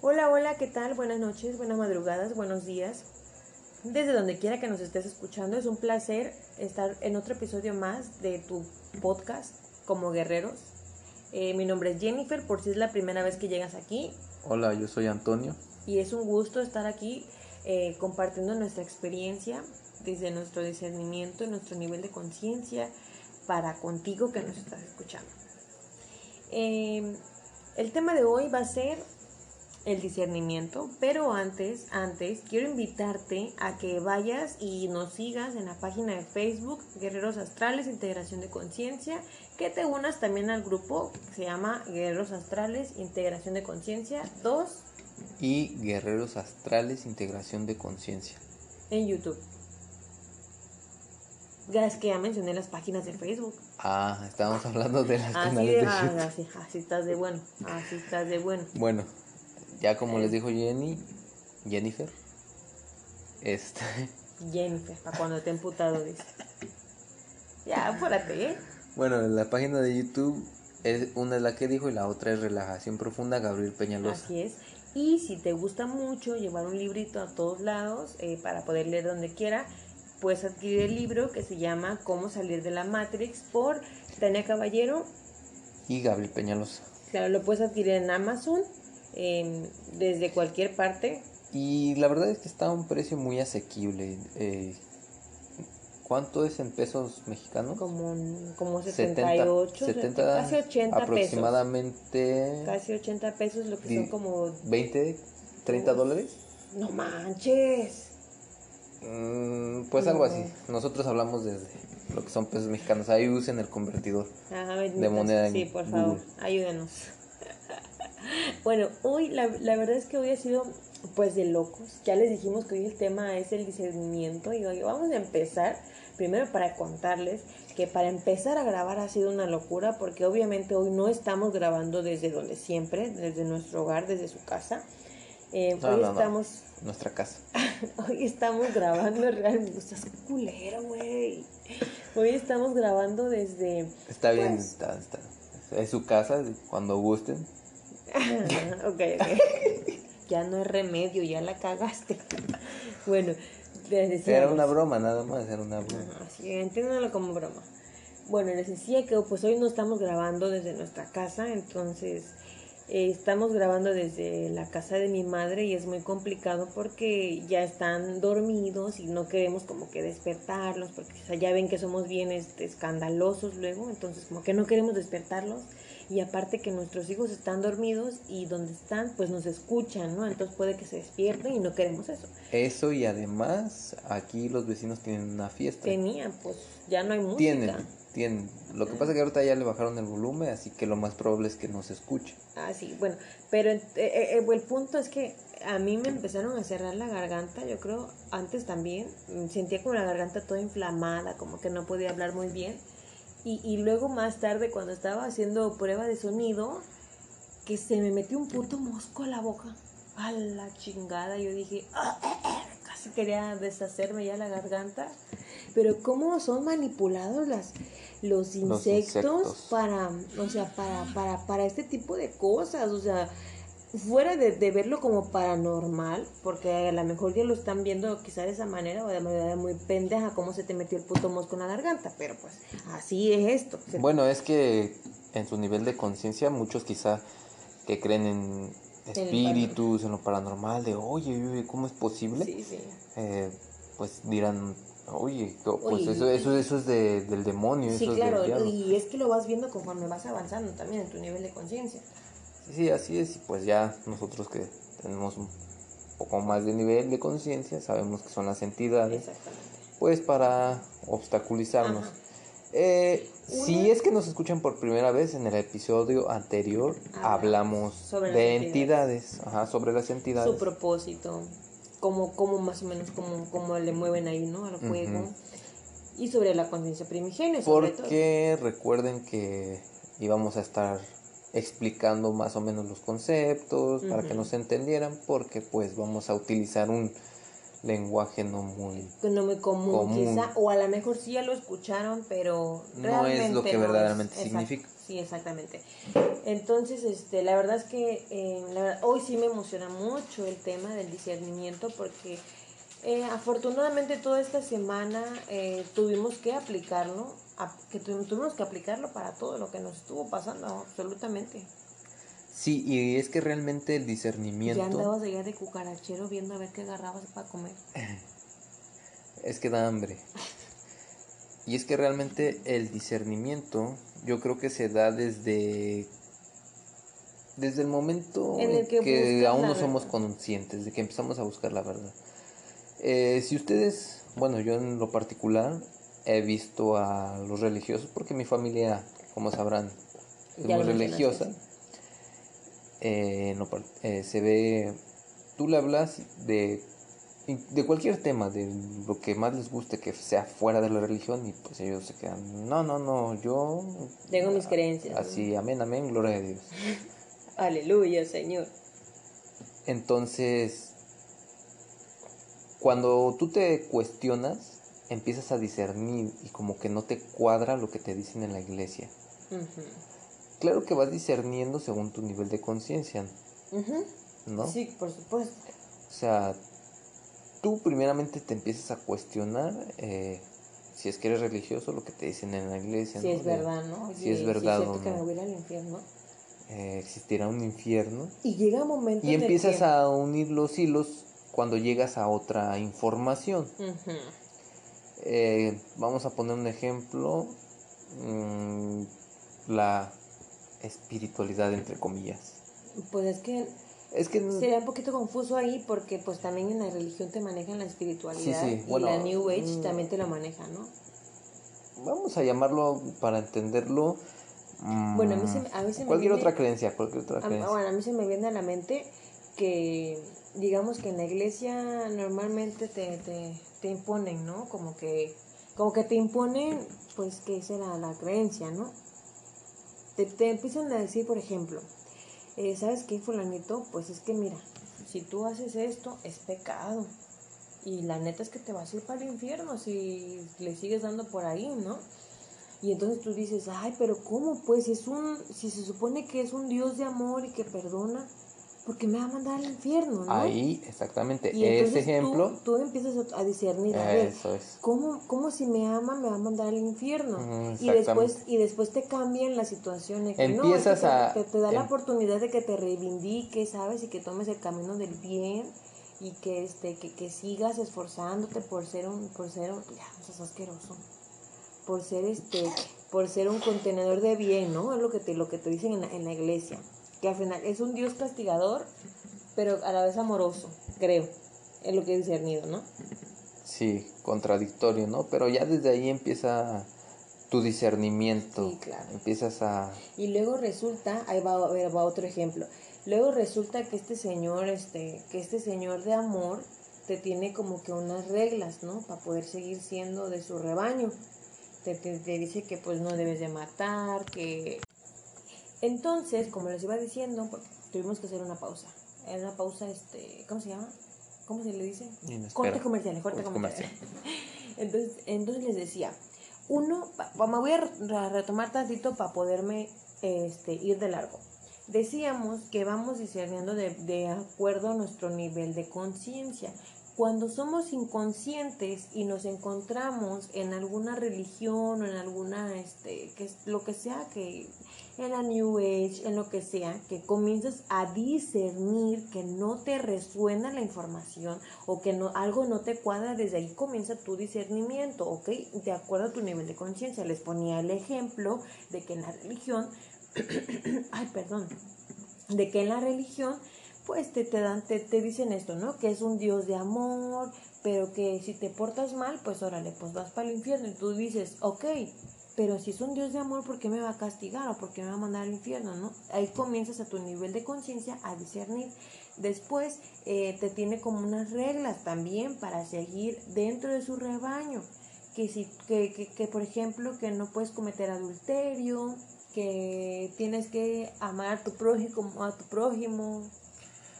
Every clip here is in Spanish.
Hola, hola, ¿qué tal? Buenas noches, buenas madrugadas, buenos días. Desde donde quiera que nos estés escuchando, es un placer estar en otro episodio más de tu podcast como guerreros. Eh, mi nombre es Jennifer, por si es la primera vez que llegas aquí. Hola, yo soy Antonio. Y es un gusto estar aquí eh, compartiendo nuestra experiencia desde nuestro discernimiento, nuestro nivel de conciencia para contigo que nos estás escuchando. Eh, el tema de hoy va a ser el discernimiento, pero antes, antes quiero invitarte a que vayas y nos sigas en la página de Facebook Guerreros Astrales Integración de Conciencia, que te unas también al grupo que se llama Guerreros Astrales Integración de Conciencia 2 y Guerreros Astrales Integración de Conciencia en YouTube. Es que ya mencioné las páginas de Facebook. Ah, estábamos hablando de las así canales de, ah, YouTube. Así, así estás de bueno, así estás de bueno. Bueno, ya como les dijo Jenny, Jennifer, este... Jennifer, para cuando te emputado dice. Ya, apúrate, ¿eh? Bueno, la página de YouTube es una es la que dijo y la otra es Relajación Profunda Gabriel Peñalosa. Así es. Y si te gusta mucho llevar un librito a todos lados eh, para poder leer donde quiera, puedes adquirir el libro que se llama Cómo salir de la Matrix por Tania Caballero y Gabriel Peñalosa. Claro, lo puedes adquirir en Amazon eh, desde cualquier parte. Y la verdad es que está a un precio muy asequible. Eh, ¿Cuánto es en pesos mexicanos? Como, como 78, 70, casi 80 aproximadamente. Pesos. Casi 80 pesos, lo que son como... 20, 30 dólares. No manches. Mm, pues algo así. Nosotros hablamos de lo que son pesos mexicanos. Ahí usen el convertidor Ajá, de moneda. Sí, por favor, ayúdenos. Bueno, hoy la, la verdad es que hoy ha sido pues de locos. Ya les dijimos que hoy el tema es el discernimiento y hoy vamos a empezar primero para contarles que para empezar a grabar ha sido una locura porque obviamente hoy no estamos grabando desde donde siempre, desde nuestro hogar, desde su casa. Eh, no, hoy no, estamos... No. Nuestra casa. hoy estamos grabando realmente... Estás culero, güey. Hoy estamos grabando desde... Está bien, pues... está, está. Es su casa, cuando gusten. ok, ok. ya no es remedio, ya la cagaste. bueno, les decía. Era una broma, nada más, era una broma. Así, entiéndanlo como broma. Bueno, les decía que pues hoy no estamos grabando desde nuestra casa, entonces eh, estamos grabando desde la casa de mi madre y es muy complicado porque ya están dormidos y no queremos como que despertarlos, porque o sea, ya ven que somos bien este, escandalosos luego, entonces como que no queremos despertarlos y aparte que nuestros hijos están dormidos y donde están pues nos escuchan, ¿no? Entonces puede que se despierten y no queremos eso. Eso y además aquí los vecinos tienen una fiesta. Tenían, pues ya no hay música. Tienen, tienen. Lo que pasa es que ahorita ya le bajaron el volumen, así que lo más probable es que no se escuche. Ah, sí, bueno, pero eh, eh, el punto es que a mí me empezaron a cerrar la garganta, yo creo, antes también, sentía como la garganta toda inflamada, como que no podía hablar muy bien. Y, y, luego más tarde, cuando estaba haciendo prueba de sonido, que se me metió un puto mosco a la boca. A la chingada. Yo dije, ah, eh, eh", casi quería deshacerme ya la garganta. Pero cómo son manipulados las, los, insectos los insectos para, o sea, para, para, para este tipo de cosas. O sea, fuera de, de, verlo como paranormal, porque a lo mejor ya lo están viendo quizá de esa manera o de manera muy pendeja, como se te metió el puto mosco en la garganta, pero pues así es esto. Bueno, es que en su nivel de conciencia muchos quizá que creen en espíritus, en lo paranormal, de oye, ¿cómo es posible? Sí, sí. Eh, pues dirán, oye, pues Oye, eso, eso, eso es de, del demonio. Sí, eso claro, es del diablo. y es que lo vas viendo conforme vas avanzando también en tu nivel de conciencia. Sí, sí, así es. Y pues ya nosotros que tenemos un poco más de nivel de conciencia, sabemos que son las entidades, pues para obstaculizarnos. Eh, Si es que nos escuchan por primera vez, en el episodio anterior hablamos sobre de entidades. entidades, ajá, sobre las entidades. Su propósito, cómo, cómo más o menos, cómo, cómo le mueven ahí, ¿no? Al fuego. Ujú. Y sobre la conciencia primigenia, sobre todo. Porque recuerden que íbamos a estar explicando más o menos los conceptos para que nos entendieran, porque pues vamos a utilizar un lenguaje no muy no común, común. quizá, o a lo mejor sí ya lo escucharon, pero no realmente es lo que no verdaderamente es- significa. Sí, exactamente. Entonces, este, la verdad es que eh, la verdad, hoy sí me emociona mucho el tema del discernimiento porque eh, afortunadamente toda esta semana eh, tuvimos que aplicarlo, que tuvimos que aplicarlo para todo lo que nos estuvo pasando, absolutamente. Sí, y es que realmente el discernimiento... Ya andabas allá de cucarachero viendo a ver qué agarrabas para comer. es que da hambre. Y es que realmente el discernimiento yo creo que se da desde desde el momento en el que, aún no somos conscientes, de que empezamos a buscar la verdad. Eh, si ustedes, bueno, yo en lo particular he visto a los religiosos, porque mi familia, como sabrán, es muy religiosa. Eh, eh, se ve, tú le hablas de, de cualquier tema, de lo que más les guste que sea fuera de la religión y pues ellos se quedan, no, no, no, yo... Tengo mis creencias. Así, amén, amén, gloria a Dios. Aleluya, Señor. Entonces, cuando tú te cuestionas, empiezas a discernir y como que no te cuadra lo que te dicen en la iglesia. Claro que vas discerniendo según tu nivel de conciencia, ¿no? Sí, por supuesto. O sea, tú primeramente te empiezas a cuestionar eh, si es que eres religioso, lo que te dicen en la iglesia. Si es verdad, ¿no? Si es verdad o no. que me voy al infierno. Eh, existirá un infierno. Y llega un momento. Y empiezas a unir los hilos cuando llegas a otra información. Eh, vamos a poner un ejemplo, mm, la espiritualidad entre comillas. Pues es que es que sería un poquito confuso ahí porque pues también en la religión te manejan la espiritualidad y la New Age mm, también te lo maneja, ¿no? Vamos a llamarlo para entenderlo. bueno, a mí se, a mí se cualquier otra creencia, cualquier otra creencia. bueno, a mí se me viene a la mente que digamos que en la iglesia normalmente te, te, te imponen, ¿no? Como que, como que te imponen, pues, que será la creencia, ¿no? Te, te empiezan a decir, por ejemplo, eh, ¿sabes qué, fulanito? Pues es que mira, si tú haces esto, es pecado. Y la neta es que te vas a ir para el infierno si le sigues dando por ahí, ¿no? Y entonces tú dices, ay, pero ¿cómo? Pues es un, si se supone que es un Dios de amor y que perdona, porque me va a mandar al infierno, ¿no? Ahí, exactamente, ese ejemplo. Tú, empiezas a discernir, a ver, ¿cómo, ¿cómo, si me ama me va a mandar al infierno? y después y después te cambian la situación. Empiezas a... Te, te, da la em oportunidad de que te reivindiques, ¿sabes? Y que tomes el camino del bien y que este que, que sigas esforzándote por ser un por ser un, ya asqueroso por ser este por ser un contenedor de bien no es lo que te lo que te dicen en en la iglesia que al final es un Dios castigador, pero a la vez amoroso, creo, es lo que he discernido, ¿no? Sí, contradictorio, ¿no? Pero ya desde ahí empieza tu discernimiento. Sí, claro. Empiezas a... Y luego resulta, ahí va, va otro ejemplo, luego resulta que este señor, este, que este señor de amor te tiene como que unas reglas, ¿no? Para poder seguir siendo de su rebaño. Te, te, te, dice que pues no debes de matar, que entonces, como les iba diciendo, tuvimos que hacer una pausa. Era una pausa, este, ¿cómo se llama? ¿Cómo se le dice? Corte comercial, corte comercial. entonces, entonces les decía, uno, me voy a retomar tantito para poderme este, ir de largo. Decíamos que vamos discerniendo de, de acuerdo a nuestro nivel de conciencia. Cuando somos inconscientes y nos encontramos en alguna religión o en alguna, este, que es lo que sea que en la New Age, en lo que sea, que comiences a discernir que no te resuena la información o que no, algo no te cuadra, desde ahí comienza tu discernimiento, ¿ok? De acuerdo a tu nivel de conciencia. Les ponía el ejemplo de que en la religión, ay, perdón, de que en la religión, pues te, te dan, te, te dicen esto, ¿no? Que es un Dios de amor, pero que si te portas mal, pues órale, pues vas para el infierno. Y tú dices, ok, pero si es un Dios de amor, ¿por qué me va a castigar o por qué me va a mandar al infierno? ¿no? Ahí comienzas a tu nivel de conciencia a discernir. Después eh, te tiene como unas reglas también para seguir dentro de su rebaño. Que, si, que, que, que, por ejemplo, que no puedes cometer adulterio, que tienes que amar a tu prójimo, a tu prójimo.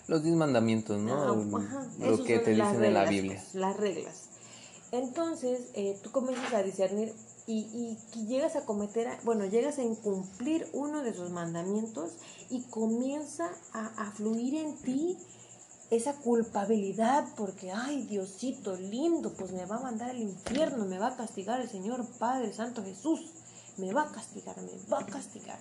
Los diez mandamientos, ¿no? Ah, Lo que te dicen en la Biblia. Las reglas. Entonces, eh, tú comienzas a discernir y, y llegas a cometer, bueno, llegas a incumplir uno de sus mandamientos y comienza a, a fluir en ti esa culpabilidad porque, ay, Diosito lindo, pues me va a mandar al infierno, me va a castigar el Señor Padre Santo Jesús, me va a castigar, me va a castigar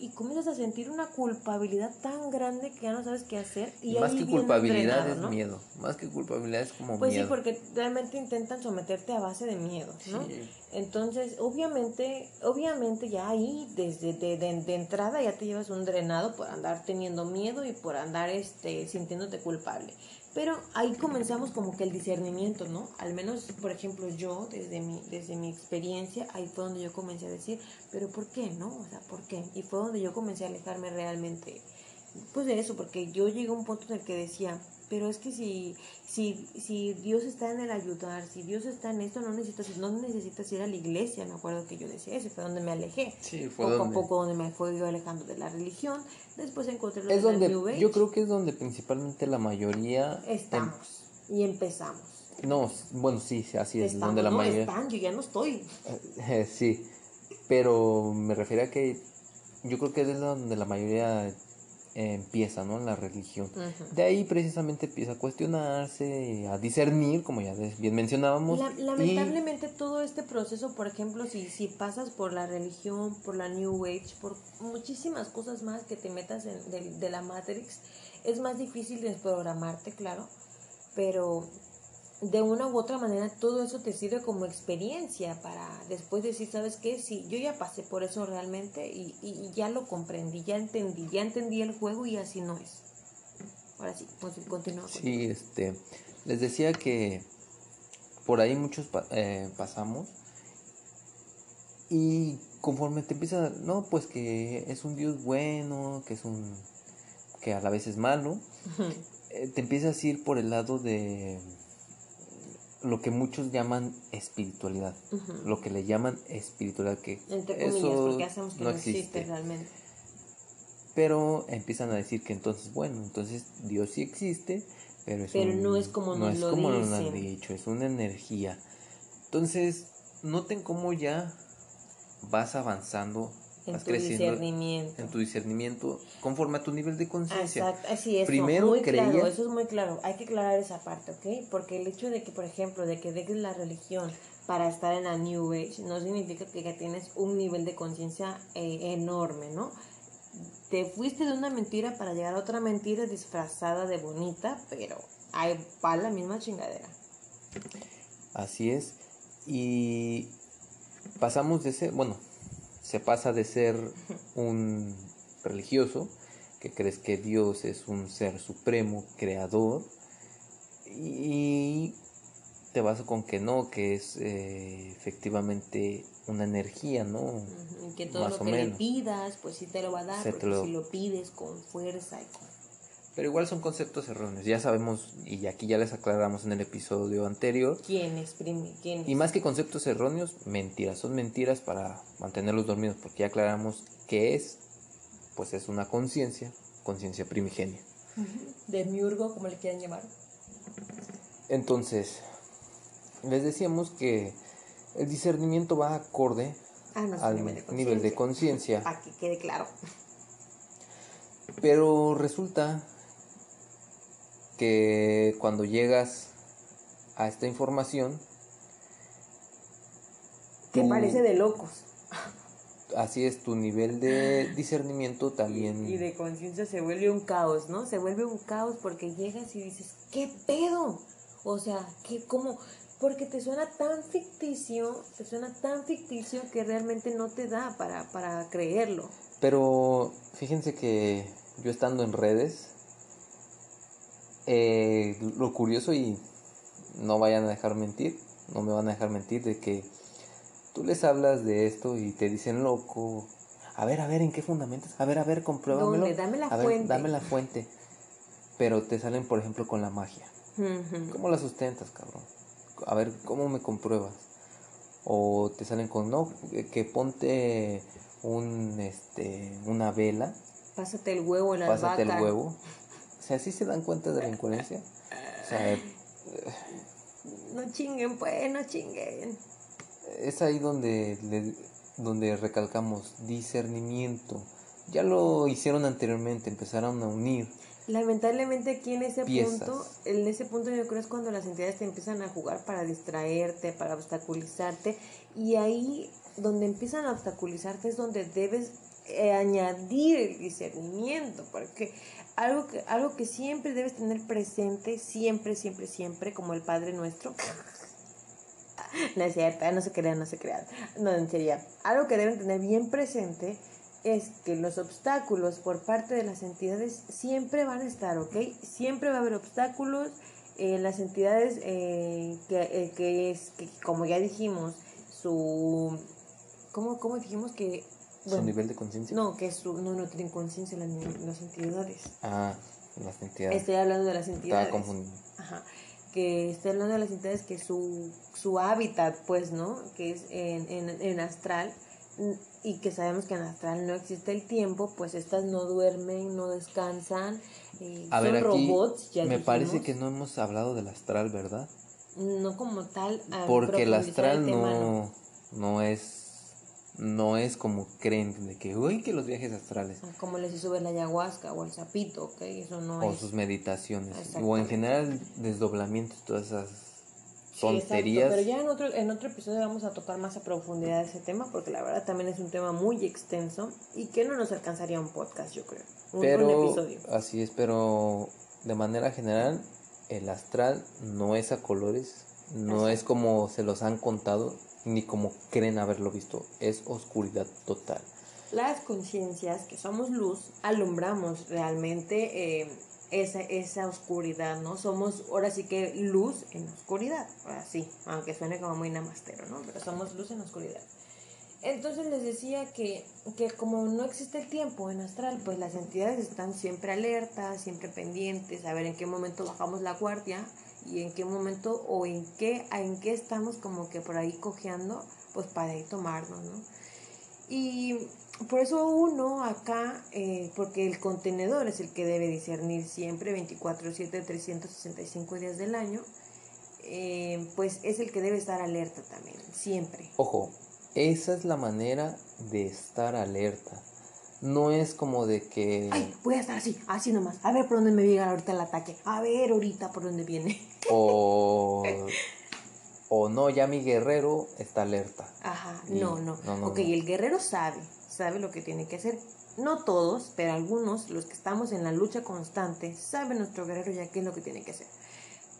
y comienzas a sentir una culpabilidad tan grande que ya no sabes qué hacer. Y más que culpabilidad es miedo, más que culpabilidad es como pues miedo. Pues sí, porque realmente intentan someterte a base de miedo, ¿no? Entonces, obviamente, obviamente ya ahí, desde de, de, entrada ya te llevas un drenado por andar teniendo miedo y por andar este, sintiéndote culpable. Pero ahí comenzamos como que el discernimiento, ¿no? Al menos, por ejemplo, yo, desde mi, desde mi experiencia, ahí fue donde yo comencé a decir, pero ¿por qué, no? O sea, ¿por qué? Y fue donde yo comencé a alejarme realmente, pues de eso, porque yo llegué a un punto en el que decía, pero es que si, si, si Dios está en el ayudar, si Dios está en esto, no necesitas, no necesitas ir a la iglesia. Me acuerdo que yo decía eso, fue donde me alejé. Sí, fue poco donde... a poco donde me fue yo alejando de la religión. Después encontré lo es de donde, la New Age. Yo creo que es donde principalmente la mayoría... Estamos y empezamos. No, bueno, sí, así es, Estamos, donde la no, mayoría... están, yo ya no estoy. sí, pero me refiero a que yo creo que es donde la mayoría empieza, ¿no? La religión. De ahí precisamente empieza a cuestionarse, a discernir, como ya bien mencionábamos. lamentablemente todo este proceso, por ejemplo, si, si pasas por la religión, por la New Age, por muchísimas cosas más que te metas en, de, de la Matrix, es más difícil desprogramarte, claro, pero de una u otra manera todo eso te sirve como experiencia para después decir, ¿sabes qué? Sí, yo ya pasé por eso realmente y, y, ya lo comprendí, ya entendí, ya entendí el juego y así no es. Ahora sí, continúa. Sí, este, les decía que por ahí muchos eh, pasamos y conforme te empieza, no, pues que es un Dios bueno, que es un, que a la vez es malo, eh, te empiezas a ir por el lado de lo que muchos llaman espiritualidad, lo que le llaman espiritualidad, que eso no, existe. realmente. Pero empiezan a decir que entonces, bueno, entonces Dios sí existe, pero, es no es como no nos es lo como dicen. nos han dicho, es una energía. Entonces, noten cómo ya vas avanzando en vas tu creciendo discernimiento. en tu discernimiento conforme a tu nivel de conciencia. Exacto, así es. Primero muy creía- claro, eso es muy claro. Hay que aclarar esa parte, ¿ok? Porque el hecho de que, por ejemplo, de que dejes la religión para estar en la New Age no significa que ya tienes un nivel de conciencia eh, enorme, ¿no? Te fuiste de una mentira para llegar a otra mentira disfrazada de bonita, pero ahí va la misma chingadera. Así es. Y pasamos de ser, bueno, se pasa de ser un religioso, que crees que Dios es un ser supremo, creador, y te vas con que no, que es eh, efectivamente una energía, ¿no? Y que todo Más lo que le pidas, pues sí te lo va a dar, Se te porque lo- si lo pides con fuerza y con... Pero igual son conceptos erróneos, ya sabemos, y aquí ya les aclaramos en el episodio anterior, ¿Quién exprime? ¿Quién Y más que conceptos erróneos, mentiras. Son mentiras para mantenerlos dormidos, porque ya aclaramos que es, pues es una conciencia, conciencia primigenia. De miurgo, como le quieran llamar. Entonces, les decíamos que el discernimiento va acorde Ah, no, es al nivel de nivel de conciencia, Para que quede claro. pero resulta que cuando llegas a esta información, Que parece de locos. así es, tu nivel de discernimiento también... Y de conciencia se vuelve un caos, ¿no? Se vuelve un caos porque llegas y dices, ¿qué pedo? O sea, ¿qué, cómo? Porque te suena tan ficticio, te suena tan ficticio que realmente no te da para, para creerlo. Pero fíjense que yo estando en redes, eh, lo curioso y no vayan a dejar mentir, no me van a dejar mentir de que tú les hablas de esto y te dicen loco. A ver, a ver, ¿en qué fundamentos? A ver, a ver, compruébamelo. ¿Dónde? Dame la a ver, fuente. dame la fuente. Pero te salen, por ejemplo, con la magia. ¿Cómo la sustentas, cabrón? A ver, ¿cómo me compruebas? O te salen con, no, que ponte un, este, una vela Pásate el huevo en la pásate el huevo. O sea, ¿sí se dan cuenta de la incoherencia? O sea, eh, No chinguen, pues, no chinguen. es ahí donde, donde recalcamos discernimiento. Ya lo hicieron anteriormente, empezaron a unir. Lamentablemente aquí en ese punto, en ese punto yo creo es cuando las entidades te empiezan a jugar para distraerte, para obstaculizarte y ahí donde empiezan a obstaculizarte es donde debes eh, añadir el discernimiento, porque algo que, algo que siempre debes tener presente, siempre, siempre, siempre, como el Padre Nuestro. no es cierto, no se crean, no se crean. No, en serio. Algo que deben tener bien presente es que los obstáculos por parte de las entidades siempre van a estar, ¿ok? Siempre va a haber obstáculos. Eh, las entidades eh, que, que, es, que, como ya dijimos, su... ¿Cómo, cómo dijimos que ¿Su nivel de conciencia? No, que su, no, no tienen conciencia las, las entidades. Ah, las entidades. Estoy hablando de las entidades. Estaba confundido. Ajá. Que estoy hablando de las entidades que su, su hábitat, pues, ¿no? Que es en, en, en astral y que sabemos que en astral no existe el tiempo, pues estas no duermen, no descansan, eh, A son ver, aquí robots. Ya me parece que no hemos hablado del astral, ¿verdad? No como tal. Porque el astral no, no es no es como creen de que, uy, que los viajes astrales. Como les sube la ayahuasca o el sapito, ¿ok? Eso no o sus meditaciones. O en general desdoblamientos, todas esas tonterías. pero ya en otro, en otro episodio vamos a tocar más a profundidad ese tema, porque la verdad también es un tema muy extenso y que no nos alcanzaría un podcast, yo creo. Un, pero, episodio. Así es, pero de manera general, el astral no es a colores, no es como se los han contado, ni como creen haberlo visto, es oscuridad total. Las conciencias, que somos luz, alumbramos realmente eh, esa, esa oscuridad, ¿no? Somos ahora sí que luz en oscuridad, así, aunque suene como muy namastero, ¿no? Pero somos luz en oscuridad. Entonces les decía que, que como no existe el tiempo en astral, pues las entidades están siempre alertas, siempre pendientes, a ver en qué momento bajamos la guardia y en qué momento o en qué, en qué estamos como que por ahí cojeando, pues para ahí tomarnos, ¿no? Y por eso uno acá, eh, porque el contenedor es el que debe discernir siempre 24, 7, 365 días del año, eh, pues es el que debe estar alerta también, siempre. Ojo, esa es la manera de estar alerta. No es como de que... Ay, voy a estar así, así nomás. A ver por dónde me llega ahorita el ataque. A ver ahorita por dónde viene. O... o no, ya mi guerrero está alerta. Ajá, no, no. ok, el guerrero sabe, sabe lo que tiene que hacer. No todos, pero algunos, los que estamos en la lucha constante, saben nuestro guerrero ya qué es lo que tiene que hacer.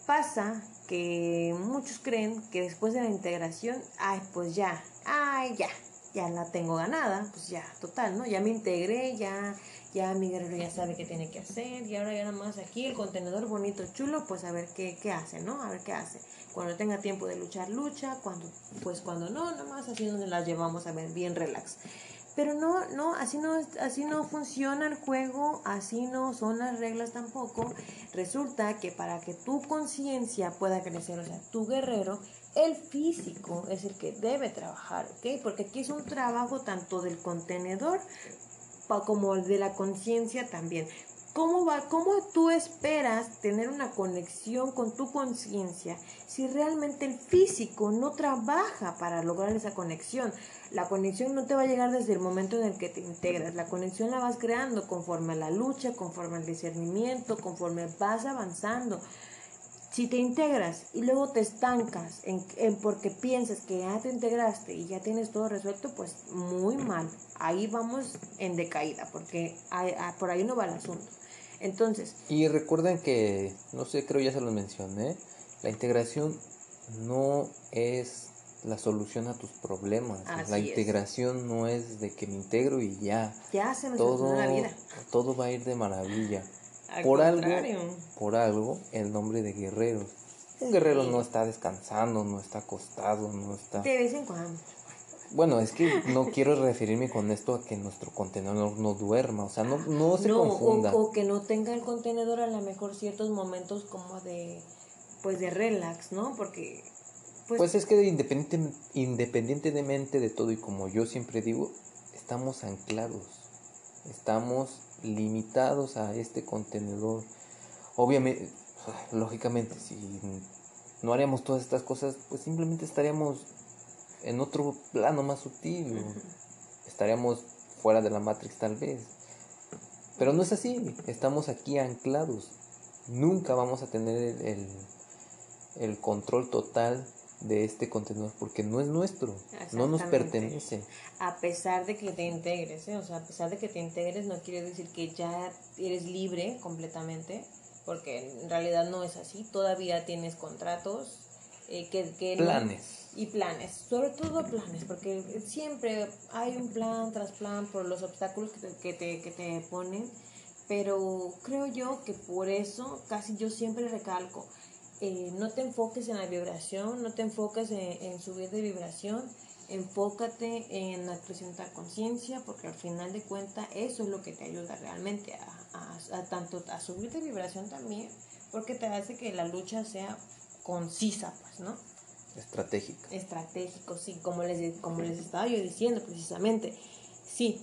Pasa que muchos creen que después de la integración, ay, pues ya, ay, ya, ya la tengo ganada, pues ya, total, ¿no? Ya me integré, ya, ya mi guerrero ya sabe qué tiene que hacer, y ahora ya nada más aquí el contenedor bonito, chulo, pues a ver qué, qué hace, ¿no? A ver qué hace. Cuando tenga tiempo de luchar, lucha, cuando, pues cuando no, nada más así donde la llevamos a ver, bien relax. Pero no, no, así no, así no funciona el juego, así no son las reglas tampoco. Resulta que para que tu conciencia pueda crecer, o sea, tu guerrero, el físico es el que debe trabajar, ¿ok? Porque aquí es un trabajo tanto del contenedor como de la conciencia también. ¿Cómo, va, ¿Cómo tú esperas tener una conexión con tu conciencia si realmente el físico no trabaja para lograr esa conexión? La conexión no te va a llegar desde el momento en el que te integras, la conexión la vas creando conforme a la lucha, conforme al discernimiento, conforme vas avanzando. Si te integras y luego te estancas en, porque piensas que ya te integraste y ya tienes todo resuelto, pues muy mal. Ahí vamos en decaída, porque por ahí no va el asunto. Entonces. Y recuerden que, no sé, creo ya se lo mencioné, la integración no es la solución a tus problemas. la integración no es de que me integro y ya. Ya se me todo, la vida. Todo va a ir de maravilla por algo, por algo, el nombre de guerreros. Un guerrero no está descansando, no está acostado, no está... De vez en cuando. Bueno, es que no quiero referirme con esto a que nuestro contenedor no duerma, o sea, no, no se confunda. O, que no tenga el contenedor a lo mejor ciertos momentos como de, pues de relax, ¿no? Porque... Pues, pues es que independiente, independientemente de todo y como yo siempre digo, estamos anclados, estamos limitados a este contenedor. Obviamente, lógicamente, si no haríamos todas estas cosas, pues simplemente estaríamos en otro plano más sutil. Estaríamos fuera de la Matrix tal vez. Pero no es así, estamos aquí anclados. Nunca vamos a tener el, el control total de este contenedor porque no es nuestro, no nos pertenece. A pesar de que te integres, ¿eh? o sea, a pesar de que te integres no quiere decir que ya eres libre completamente, porque en realidad no es así, todavía tienes contratos, eh, que, que planes. y planes, sobre todo planes, porque siempre hay un plan tras plan por los obstáculos que te, que te, que te ponen, pero creo yo que por eso casi yo siempre recalco, eh, no te enfoques en la vibración, no te enfoques en, subir de vibración, enfócate en acrecentar conciencia, porque al final de cuentas eso es lo que te ayuda realmente a, tanto a subir de vibración también, porque te hace que la lucha sea concisa, pues, ¿no? Estratégica. Estratégico, sí, como les, como les estaba yo diciendo precisamente. Sí,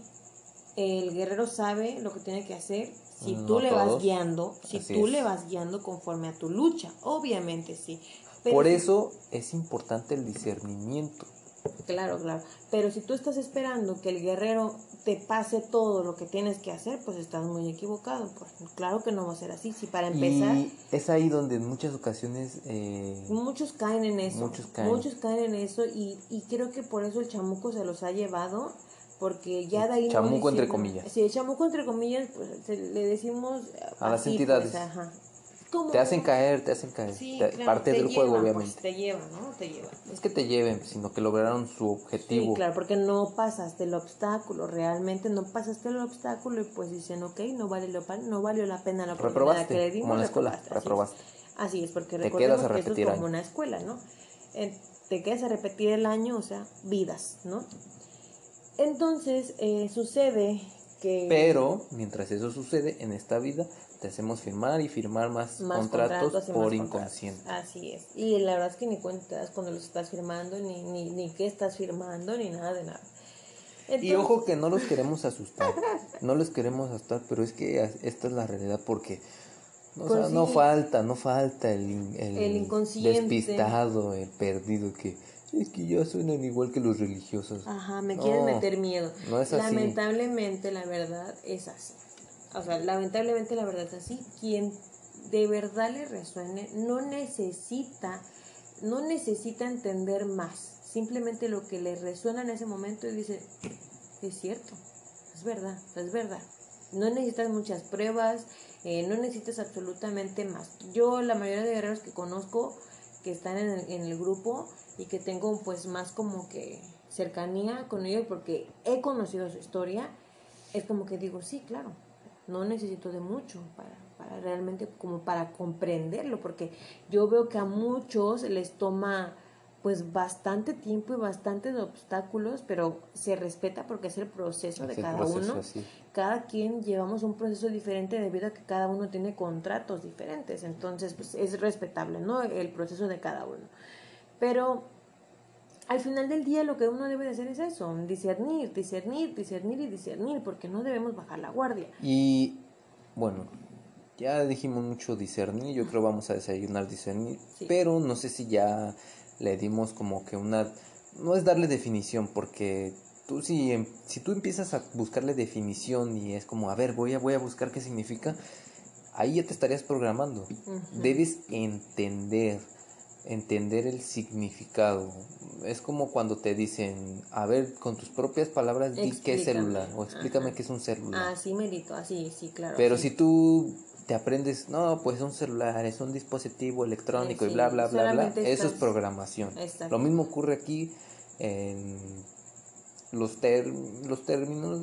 el guerrero sabe lo que tiene que hacer, si tú le vas guiando, si tú le vas guiando conforme a tu lucha, obviamente sí. Por eso es importante el discernimiento. Claro, claro. Pero si tú estás esperando que el guerrero te pase todo lo que tienes que hacer, pues estás muy equivocado. Pues, claro que no va a ser así. Si para empezar... Y es ahí donde en muchas ocasiones... Eh, muchos caen en eso. Muchos caen. Muchos caen en eso y, y creo que por eso el chamuco se los ha llevado porque ya de ahí chamuco entre comillas. Sí chamuco entre comillas pues le decimos a las entidades. pues, te hacen caer te hacen caer. Parte del juego pues, obviamente. te llevan no te llevan. Es que te lleven sino que lograron su objetivo. sí claro porque no pasaste el obstáculo realmente no pasaste el obstáculo y pues dicen ok no vale lo no valió la pena la oportunidad que le dimos como en la escuela reprobaste así es, porque te quedas a repetir que es como una escuela no te quedas a repetir el año o sea vidas no entonces eh, sucede que... Pero mientras eso sucede en esta vida, te hacemos firmar y firmar más, contratos, por inconsciente. Así es. Y la verdad es que ni cuentas cuando los estás firmando, ni, ni, ni qué estás firmando, ni nada de nada. y ojo que no los queremos asustar, no los queremos asustar, pero es que esta es la realidad porque no, pues no falta, no falta el, el, el despistado, el perdido que es que ya suenan igual que los religiosos. Ajá, me quieren meter miedo. No es así. Lamentablemente la verdad es así. O sea, lamentablemente la verdad es así. Quien de verdad le resuene no necesita, no necesita entender más. Simplemente lo que le resuena en ese momento y dice, es cierto, es verdad, es verdad. No necesitas muchas pruebas, eh, no necesitas absolutamente más. Yo, la mayoría de guerreros que conozco que están en el, en el grupo, y que tengo pues más como que cercanía con ellos porque he conocido su historia, es como que digo, sí, claro, no necesito de mucho para, para realmente como para comprenderlo, porque yo veo que a muchos les toma pues bastante tiempo y bastantes obstáculos, pero se respeta porque es el proceso de cada uno. Cada quien llevamos un proceso diferente debido a que cada uno tiene contratos diferentes, entonces pues es respetable, ¿no? El proceso de cada uno. Pero al final del día lo que uno debe de hacer es eso, discernir, discernir, discernir y discernir, porque no debemos bajar la guardia. Y bueno, ya dijimos mucho discernir, yo creo vamos a desayunar discernir, pero no sé si ya le dimos como que una... No es darle definición, porque tú si, em, si tú empiezas a buscarle definición y es como, a ver, voy a, voy a buscar qué significa, ahí ya te estarías programando. Debes entender entender el significado. Es como cuando te dicen, a ver, con tus propias palabras, di qué es celular o explícame qué es un celular. Así merito, así, sí, claro. Pero si tú te aprendes, no, pues un celular es un dispositivo electrónico y bla, bla, bla, bla, eso es programación. Lo mismo ocurre aquí en los, los términos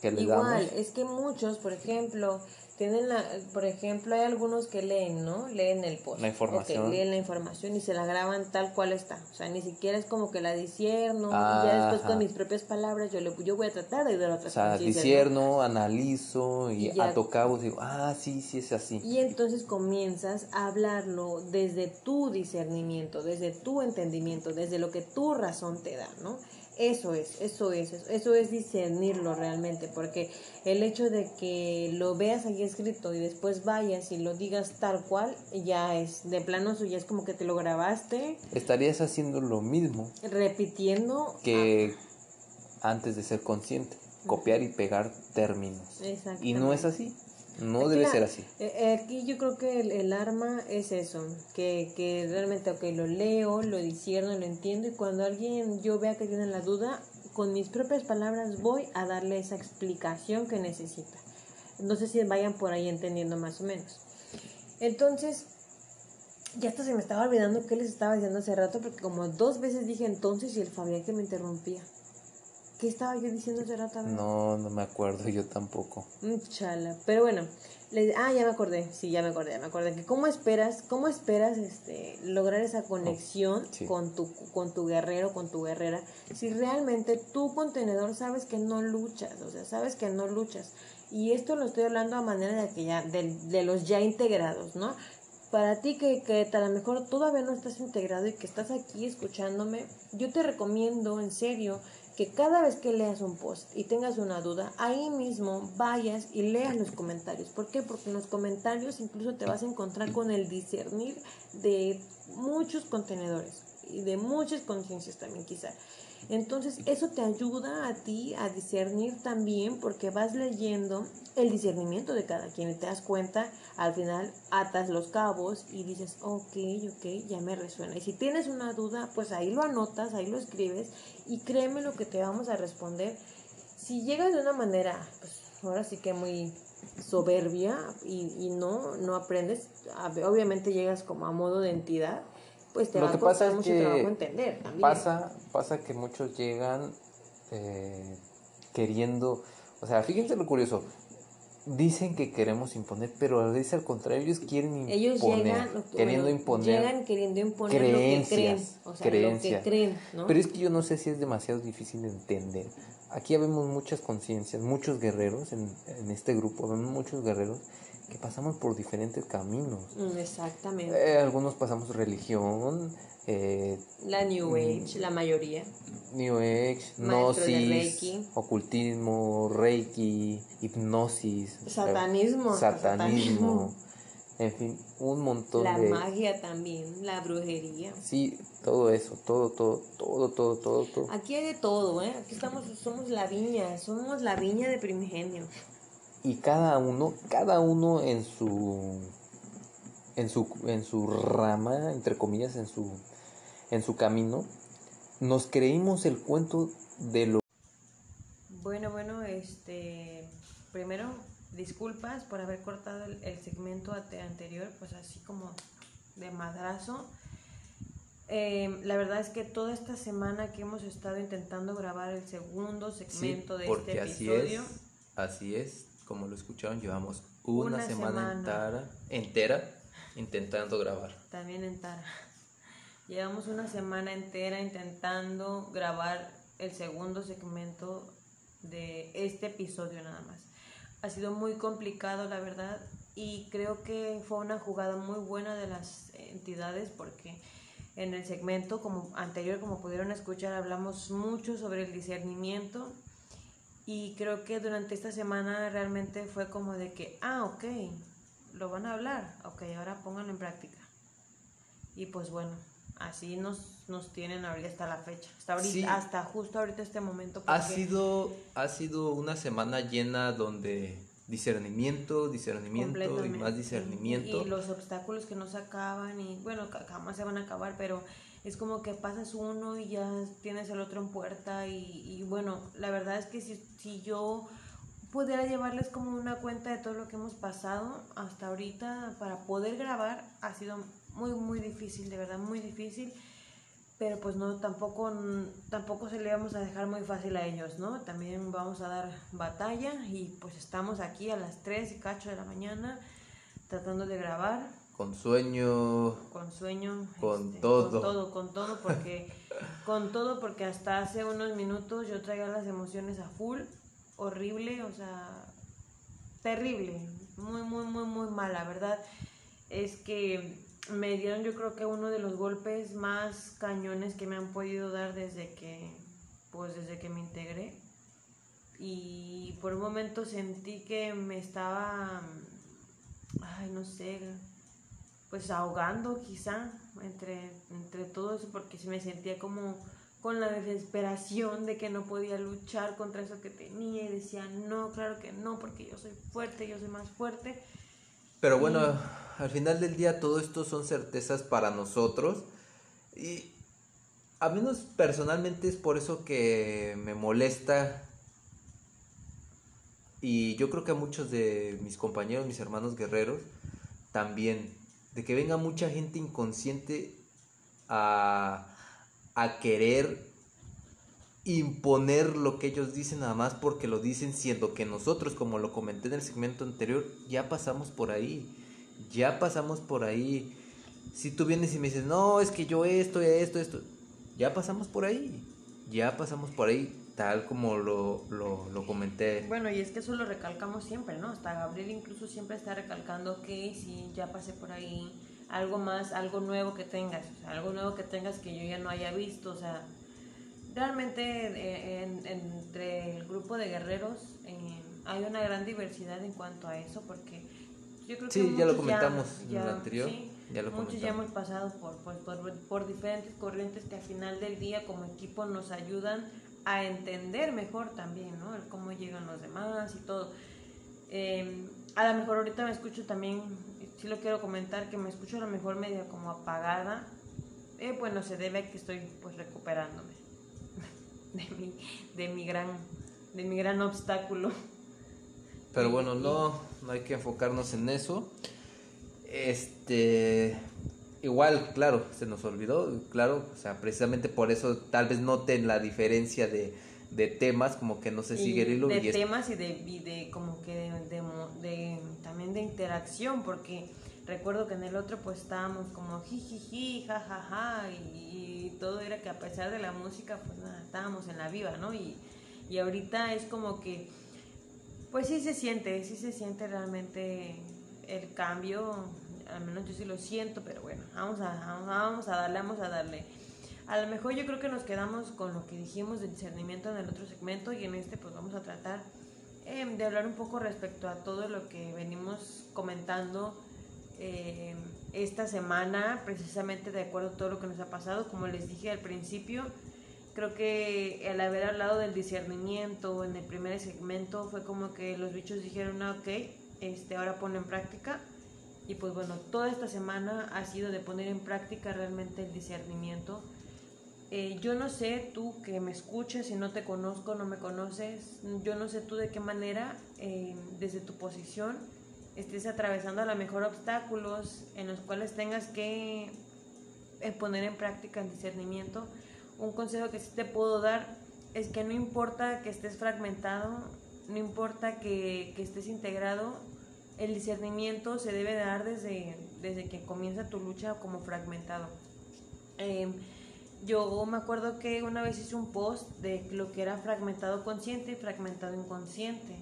que le Igual, es que muchos, por ejemplo, tienen la, por ejemplo, hay algunos que leen, ¿no? Leen el post. La información. leen la información y se la graban tal cual está. O sea, ni siquiera es como que la disierno. y ya después con mis propias palabras yo, le, yo voy a tratar de dar otras cosas. O sea, disierno, analizo y, y a tocabo digo, ah, sí, sí es así. Y entonces comienzas a hablarlo desde tu discernimiento, desde tu entendimiento, desde lo que tu razón te da, ¿no? Eso es, eso es, eso es discernirlo realmente, porque el hecho de que lo veas ahí escrito y después vayas y lo digas tal cual, ya es de plano, eso ya es como que te lo grabaste. Estarías haciendo lo mismo. Repitiendo. Que antes de ser consciente, copiar y pegar términos. Y no es así. No debe ser así. Eh, eh, aquí yo creo que el, arma es eso, que, que realmente, ok, lo leo, lo discierno, lo entiendo y cuando alguien yo vea que tiene la duda, con mis propias palabras voy a darle esa explicación que necesita. No sé si vayan por ahí entendiendo más o menos. Entonces, ya hasta se me estaba olvidando qué les estaba diciendo hace rato, porque como dos veces dije entonces y el Fabián que me interrumpía. ¿Qué estaba yo diciendo hace rato? No, no me acuerdo, yo tampoco. Chala. Pero bueno, le, ah, ya me acordé, sí, ya me acordé, ya me acordé. Que ¿Cómo esperas, cómo esperas este, lograr esa conexión con, tu, con tu guerrero, con tu guerrera? Si realmente tu contenedor sabes que no luchas, o sea, sabes que no luchas. Y esto lo estoy hablando a manera de que ya, de, de los ya integrados, ¿no? Para ti que, que a lo mejor todavía no estás integrado y que estás aquí escuchándome, yo te recomiendo en serio que cada vez que leas un post y tengas una duda, ahí mismo vayas y leas los comentarios. ¿Por qué? Porque en los comentarios incluso te vas a encontrar con el discernir de muchos contenedores y de muchas conciencias también quizá. Entonces eso te ayuda a ti a discernir también porque vas leyendo el discernimiento de cada quien y te das cuenta, al final atas los cabos y dices, ok, ok, ya me resuena. Y si tienes una duda, pues ahí lo anotas, ahí lo escribes y créeme lo que te vamos a responder. Si llegas de una manera, pues ahora sí que muy soberbia y, y no, no aprendes, obviamente llegas como a modo de entidad pues te lo va que a pasa mucho trabajo entender también. Pasa, pasa que muchos llegan eh, queriendo, o sea, fíjense lo curioso, dicen que queremos imponer, pero dice al contrario, ellos quieren imponer, ellos llegan, queriendo imponer, llegan queriendo imponer creencias, lo que creen, o sea, creencias. Lo que creen, ¿no? Pero es que yo no sé si es demasiado difícil de entender. Aquí vemos muchas conciencias, muchos guerreros en, en este grupo, vemos muchos guerreros que pasamos por diferentes caminos. Mm, exactamente. Eh, algunos pasamos religión. Eh, la New mm, Age, la mayoría. New Age, gnosis, ocultismo, reiki, hipnosis. Satanismo. Satanismo. En fin, un montón de... La magia también, la brujería. Sí, todo eso, todo, todo, todo, todo, todo, todo. Aquí hay de todo, ¿eh? Aquí estamos, somos la viña, somos la viña de primigenio y cada uno, cada uno en su en su en su rama, entre comillas, en su en su camino, nos creímos el cuento de lo Bueno, bueno, este primero disculpas por haber cortado el, segmento anterior, pues así como de madrazo. Em, la verdad es que toda esta semana que hemos estado intentando grabar el segundo segmento de este episodio. Así es, así es como lo escucharon, llevamos una, semana, Entera, entera intentando grabar. También en Tara. Llevamos una semana entera intentando grabar el segundo segmento de este episodio nada más. Ha sido muy complicado, la verdad, y creo que fue una jugada muy buena de las entidades porque en el segmento como anterior, como pudieron escuchar, hablamos mucho sobre el discernimiento y creo que durante esta semana realmente fue como de que, ah, ok, lo van a hablar, ok, ahora pónganlo en práctica. Y pues bueno, así nos, nos tienen ahorita hasta la fecha, hasta, ahorita, hasta justo ahorita este momento. Ha, sido, ha sido una semana llena donde discernimiento, discernimiento y más discernimiento. Y, y, los obstáculos que no se acaban y bueno, jamás se van a acabar, pero es como que pasas uno y ya tienes el otro en puerta y, bueno, la verdad es que si, si yo pudiera llevarles como una cuenta de todo lo que hemos pasado hasta ahorita para poder grabar ha sido muy muy difícil, de verdad muy difícil, pero pues no tampoco tampoco se le vamos a dejar muy fácil a ellos, ¿no? También vamos a dar batalla y pues estamos aquí a las 3 y cacho de la mañana tratando de grabar con sueño. Con sueño. Con este, todo. Con todo, con todo, porque, con todo, porque hasta hace unos minutos yo traía las emociones a full, horrible, o sea, terrible, muy, muy, muy, muy mala, verdad. Es que me dieron yo creo que uno de los golpes más cañones que me han podido dar desde que pues desde que me integré. Y por un momento sentí que me estaba, ay, no sé, pues ahogando quizá entre, entre todo eso, porque me sentía como con la desesperación de que no podía luchar contra eso que tenía y decía, no, claro que no, porque yo soy fuerte, yo soy más fuerte. Pero bueno, al final del día todo esto son certezas para nosotros. Y a menos personalmente es por eso que me molesta. Y yo creo que a muchos de mis compañeros, mis hermanos guerreros, también, de que venga mucha gente inconsciente a a querer imponer lo que ellos dicen nada más porque lo dicen siendo que nosotros, como lo comenté en el segmento anterior, ya pasamos por ahí, ya pasamos por ahí. Si tú vienes y me dices, no, es que yo esto, esto, esto, ya pasamos por ahí, ya pasamos por ahí, tal como lo, lo, lo comenté. Bueno, y es que eso lo recalcamos siempre, ¿no? Hasta Gabriel incluso siempre está recalcando que si ya pasé por ahí, algo más, algo nuevo que tengas, algo nuevo que tengas que yo ya no haya visto, o sea, realmente eh, entre el grupo de guerreros eh, hay una gran diversidad en cuanto a eso, porque yo creo que sí, ya lo comentamos en el anterior. ya lo muchos ya hemos pasado por, por, por, diferentes corrientes que al final del día como equipo nos ayudan a entender mejor también, ¿no? El cómo llegan los demás y todo. Eh, a lo mejor ahorita me escucho también sí lo quiero comentar, que me escucho a lo mejor medio como apagada. Eh, bueno, se debe a que estoy pues recuperándome de mi, de mi gran, de mi gran obstáculo. Pero bueno, no, no hay que enfocarnos en eso. Este, igual, claro, se nos olvidó, claro, o sea, precisamente por eso tal vez noten la diferencia de, de temas, como que no se sigue el hilo. De temas y de, y de como que de, de, también de interacción, porque recuerdo que en el otro pues estábamos como jijiji, jajaja, y, y todo era que a pesar de la música pues nada, estábamos en la viva, ¿no? Y, y ahorita es como que, pues sí se siente, sí se siente realmente el cambio, al menos yo sí lo siento, pero bueno, vamos a, vamos a darle, vamos a darle. A lo mejor yo creo que nos quedamos con lo que dijimos de discernimiento en el otro segmento y en este pues vamos a tratar em, de hablar un poco respecto a todo lo que venimos comentando em, esta semana, precisamente de acuerdo a todo lo que nos ha pasado. Como les dije al principio, creo que el haber hablado del discernimiento en el primer segmento fue como que los bichos dijeron, ah, ok, este, ahora pone en práctica. Y pues bueno, toda esta semana ha sido de poner en práctica realmente el discernimiento eh, yo no sé tú que me escuches, si no te conozco, no me conoces, yo no sé tú de qué manera, eh, desde tu posición, estés atravesando a lo mejor obstáculos en los cuales tengas que eh, poner en práctica el discernimiento. Un consejo que sí te puedo dar es que no importa que estés fragmentado, no importa que estés integrado, el discernimiento se debe dar desde, desde que comienza tu lucha como fragmentado. Yo me acuerdo que una vez hice un post de lo que era fragmentado consciente y fragmentado inconsciente.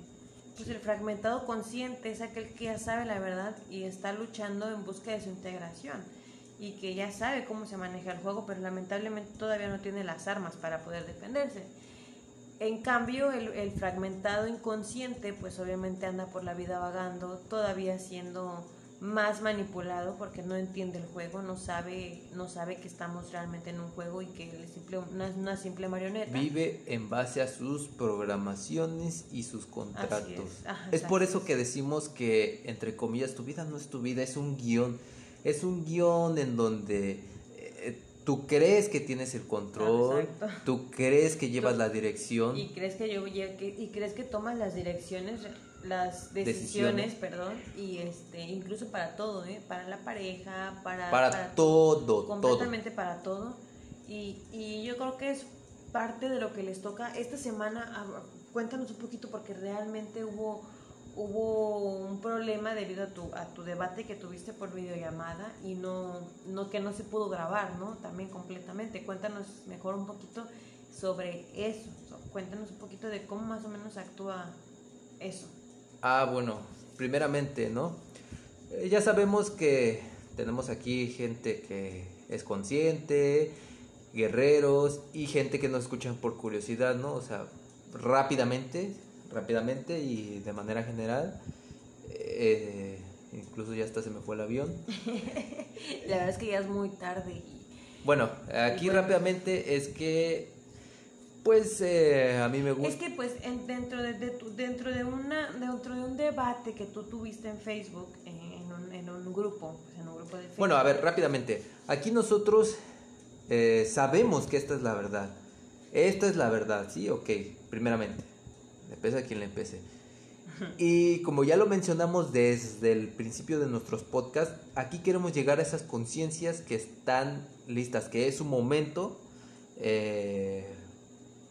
Pues el fragmentado consciente es aquel que ya sabe la verdad y está luchando en busca de su integración y que ya sabe cómo se maneja el juego, pero lamentablemente todavía no tiene las armas para poder defenderse. En cambio, el, el fragmentado inconsciente, pues obviamente anda por la vida vagando, todavía siendo más manipulado porque no entiende el juego, no sabe, no sabe que estamos realmente en un juego y que es simple, una, una simple marioneta. Vive en base a sus programaciones y sus contratos. Es. por eso que decimos que, entre comillas, tu vida no es tu vida, es un guion. Es un guion en donde tú crees que tienes el control, tú crees que llevas la dirección. Y crees que yo y crees que tomas las direcciones las decisiones, perdón, y este, incluso para todo, ¿eh? para la pareja, para, para, todo, completamente para todo. Y, y yo creo que es parte de lo que les toca esta semana. Ah, cuéntanos un poquito porque realmente hubo hubo un problema debido a tu, a tu debate que tuviste por videollamada y no, no que no se pudo grabar, ¿no? También completamente. Cuéntanos mejor un poquito sobre eso. Cuéntanos un poquito de cómo más o menos actúa eso. Ah, bueno, primeramente, ¿no? Eh, ya sabemos que tenemos aquí gente que es consciente guerreros y gente que nos escuchan por curiosidad, ¿no? O sea, rápidamente, rápidamente y de manera general. Eh, incluso ya hasta se me fue el avión. La verdad es que ya es muy tarde. Bueno, aquí rápidamente es que pues eh, a mí me gusta. Es que pues dentro de, dentro de una dentro de un debate que tú tuviste en Facebook en, un, en un grupo, pues, en un grupo de Facebook. Bueno, a ver, rápidamente. Aquí nosotros eh, sabemos que esta es la verdad. Esta es la verdad, ¿sí? Ok, primeramente. Le pese a quien le pese. Y como ya lo mencionamos desde el principio de nuestros podcasts, aquí queremos llegar a esas conciencias que están listas, que es un momento eh,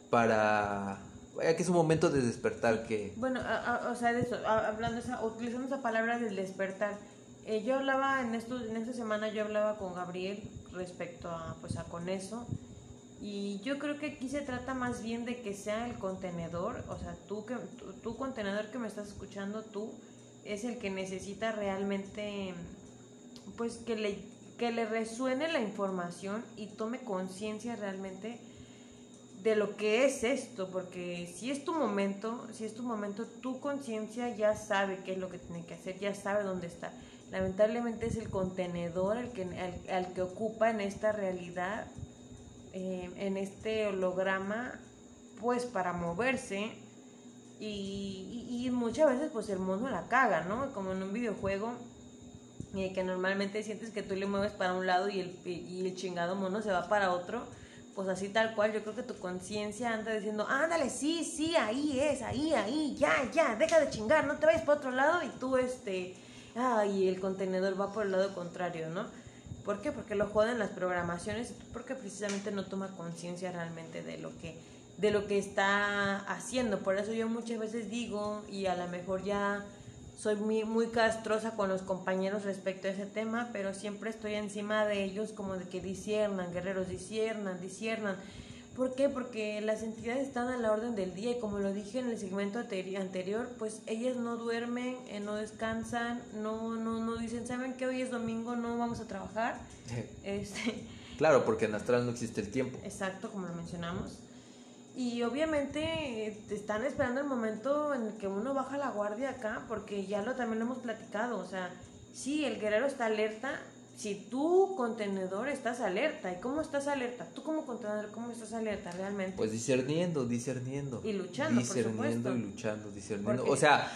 para... Vaya que es un momento de despertar que... Bueno, o sea, de eso, hablando, esa, utilizando esa palabra del despertar, eh, yo hablaba en, esto, en esta semana, yo hablaba con Gabriel respecto a, pues, a con eso, y yo creo que aquí se trata más bien de que sea el contenedor, o sea, tú, que, tu, contenedor que me estás escuchando, tú, es el que necesita realmente, pues que le, que le resuene la información y tome conciencia realmente de lo que es esto, porque si es tu momento, si es tu momento, tu conciencia ya sabe qué es lo que tiene que hacer, ya sabe dónde está. Lamentablemente es el contenedor el que, al, que ocupa en esta realidad, eh, en este holograma, pues para moverse y, muchas veces pues el mundo la caga, ¿no? Como en un videojuego eh, que normalmente sientes que tú le mueves para un lado y el, y el chingado mono se va para otro pues así tal cual, yo creo que tu conciencia anda diciendo, ándale, sí, sí, ahí es, ahí, ahí, ya, ya, deja de chingar, no te vayas para otro lado y tú, este, ay, el contenedor va por el lado contrario, ¿no? ¿Por qué? Porque lo joden las programaciones, porque precisamente no toma conciencia realmente de lo que de lo que está haciendo. Por eso yo muchas veces digo, y a lo mejor ya soy muy, muy castrosa con los compañeros respecto a ese tema, pero siempre estoy encima de ellos como de que disiernan, guerreros, disiernan, disiernan. ¿Por qué? Porque las entidades están a la orden del día y como lo dije en el segmento anterior, pues ellas no duermen, eh, no descansan, no, no, no dicen, ¿saben que hoy es domingo, no vamos a trabajar? este, claro, porque en Astral no existe el tiempo. Exacto, como lo mencionamos. Y obviamente te están esperando el momento en el que uno baja la guardia acá, porque ya lo también lo hemos platicado. O sea, sí, el guerrero está alerta. Si tú, contenedor, estás alerta. ¿Y cómo estás alerta? Tú como contenedor, ¿cómo estás alerta realmente? Pues discerniendo, discerniendo. Y luchando. Discerniendo y luchando, discerniendo. O sea,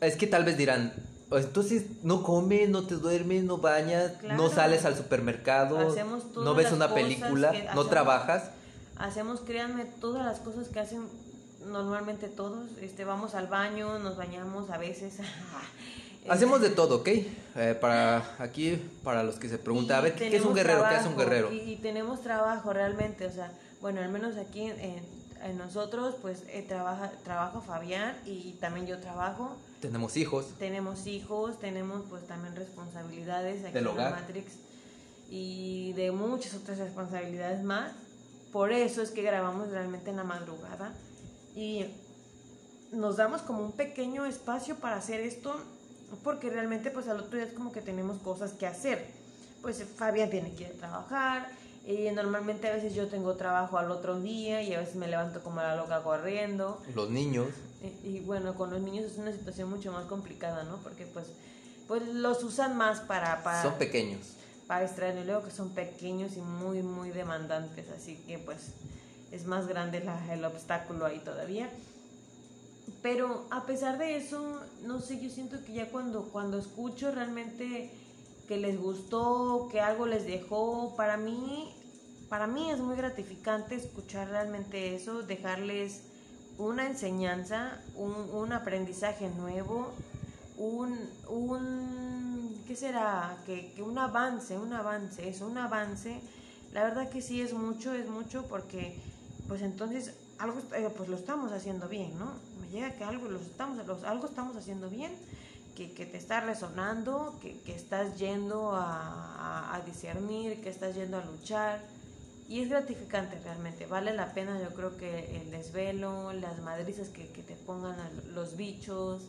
es que tal vez dirán, entonces no comes, no te duermes, no bañas, no sales al supermercado, no ves una película, no trabajas hacemos, créanme, todas las cosas que hacen normalmente todos. Este, vamos al baño, nos bañamos a veces. Hacemos de todo, ¿ok? Eh, para aquí, para los que se preguntan, a ver, ¿qué es un guerrero? ¿Qué es un guerrero? Y, tenemos trabajo realmente, o sea, bueno, al menos aquí en, en nosotros, pues eh, trabaja, trabajo Fabián y también yo trabajo. Tenemos hijos. Tenemos hijos, tenemos pues también responsabilidades aquí en la Matrix y de muchas otras responsabilidades más. Por eso es que grabamos realmente en la madrugada y nos damos como un pequeño espacio para hacer esto porque realmente pues al otro día es como que tenemos cosas que hacer. Pues Fabián tiene que ir a trabajar y normalmente a veces yo tengo trabajo al otro día y a veces me levanto como la loca corriendo. Los niños. Y, bueno, con los niños es una situación mucho más complicada, ¿no? Porque pues, pues los usan más para... para Son pequeños para extraer y luego que son pequeños y muy, muy demandantes, así que pues es más grande el obstáculo ahí todavía. Pero a pesar de eso, no sé, yo siento que ya cuando, cuando escucho realmente que les gustó, que algo les dejó, para mí, para mí es muy gratificante escuchar realmente eso, dejarles una enseñanza, un, un aprendizaje nuevo, un, un ¿qué será? Que, que un avance, un avance, es un avance. La verdad que sí es mucho, es mucho porque pues entonces algo eh, pues lo estamos haciendo bien, ¿no? Me llega que algo, los estamos, algo estamos haciendo bien, que, que te está resonando, que, que estás yendo a, a, discernir, que estás yendo a luchar. Y es gratificante realmente, vale la pena yo creo que el desvelo, las madrizas que, que te pongan los bichos.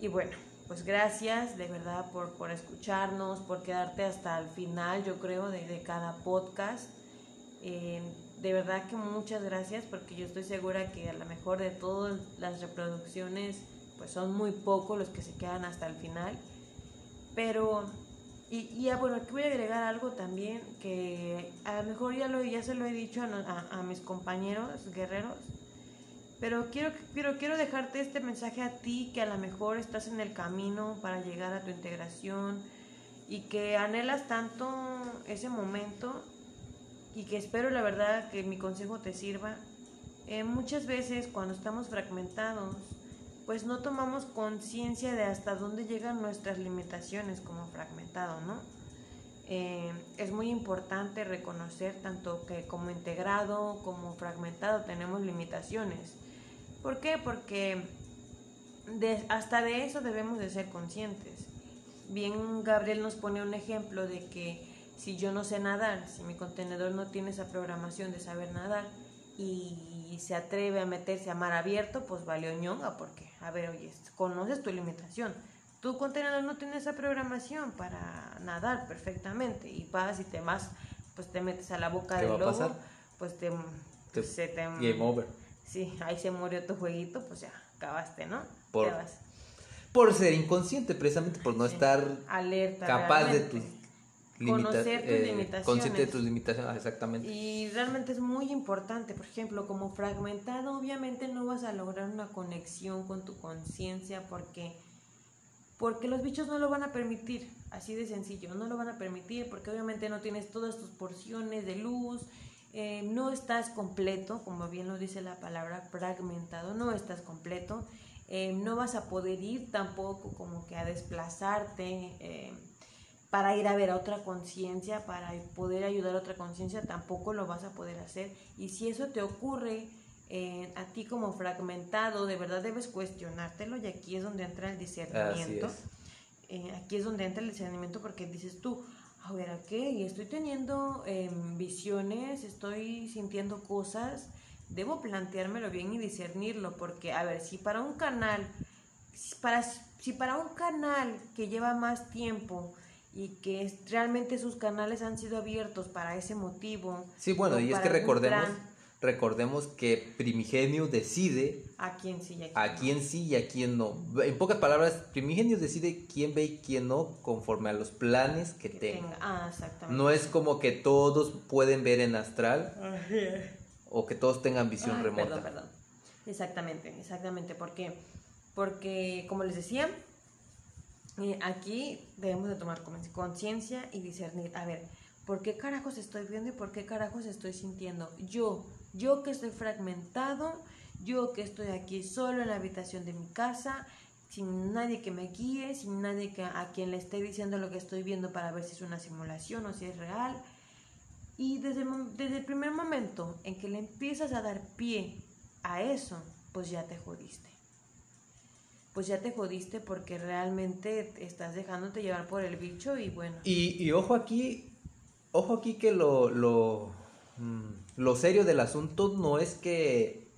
Y bueno, pues gracias de verdad por, por escucharnos, por quedarte hasta el final, yo creo, de, de cada podcast. Eh, de verdad que muchas gracias porque yo estoy segura que a lo mejor de todas las reproducciones pues son muy pocos los que se quedan hasta el final. Pero, y, y bueno, aquí voy a agregar algo también que a lo mejor ya, lo, ya se lo he dicho a, a, mis compañeros guerreros, pero quiero, quiero, quiero dejarte este mensaje a ti que a lo mejor estás en el camino para llegar a tu integración y que anhelas tanto ese momento y que espero la verdad que mi consejo te sirva. Eh, muchas veces cuando estamos fragmentados, pues no tomamos conciencia de hasta dónde llegan nuestras limitaciones como fragmentado, ¿no? Eh, es muy importante reconocer tanto que como integrado como fragmentado tenemos limitaciones. ¿Por qué? Porque hasta de eso debemos de ser conscientes. Bien, Gabriel nos pone un ejemplo de que si yo no sé nadar, si mi contenedor no tiene esa programación de saber nadar y se atreve a meterse a mar abierto, pues valió ñonga porque a ver, oye, conoces tu limitación. Tu contenedor no tiene esa programación para nadar perfectamente y vas y te vas, pues te metes a la boca del lobo, pues te, se te game over. Sí, ahí se murió tu jueguito, pues ya acabaste, ¿no? Por, por ser inconsciente, precisamente por no estar alerta capaz de tus conocer tus eh, limitaciones. Consciente de tus limitaciones, exactamente. Y realmente es muy importante, por ejemplo, como fragmentado, obviamente no vas a lograr una conexión con tu conciencia porque porque los bichos no lo van a permitir, así de sencillo, no lo van a permitir porque obviamente no tienes todas tus porciones de luz, eh, no estás completo, como bien lo dice la palabra fragmentado, no estás completo, eh, no vas a poder ir tampoco como que a desplazarte para ir a ver a otra conciencia, para poder ayudar a otra conciencia, tampoco lo vas a poder hacer. Y si eso te ocurre eh, a ti como fragmentado, de verdad debes cuestionártelo y aquí es donde entra el discernimiento. Eh, aquí es donde entra el discernimiento porque dices tú, a ver, ¿a qué? Y estoy teniendo em, visiones, estoy sintiendo cosas, debo planteármelo bien y discernirlo porque, a ver, si para un canal, para, si para un canal que lleva más tiempo, y que realmente sus canales han sido abiertos para ese motivo. Sí, bueno, y es que recordemos, recordemos que Primigenio decide a quién sí y a quién, sí y a quién no. En pocas palabras, Primigenio decide quién ve y quién no conforme a los planes que, tenga. Ah, exactamente. No es como que todos pueden ver en astral o que todos tengan visión remota. Perdón, perdón. Exactamente, exactamente. ¿Por qué? Porque, como les decía, aquí debemos de tomar conciencia y discernir, a ver, ¿por qué carajos estoy viendo y por qué carajos estoy sintiendo? Yo, yo que estoy fragmentado, yo que estoy aquí solo en la habitación de mi casa, sin nadie que me guíe, sin nadie que, a quien le esté diciendo lo que estoy viendo para ver si es una simulación o si es real. Y desde, desde el primer momento en que le empiezas a dar pie a eso, pues ya te jodiste pues ya te jodiste porque realmente estás dejándote llevar por el bicho y bueno. Y, y ojo aquí, ojo aquí que lo, lo, mm, lo serio del asunto no es que,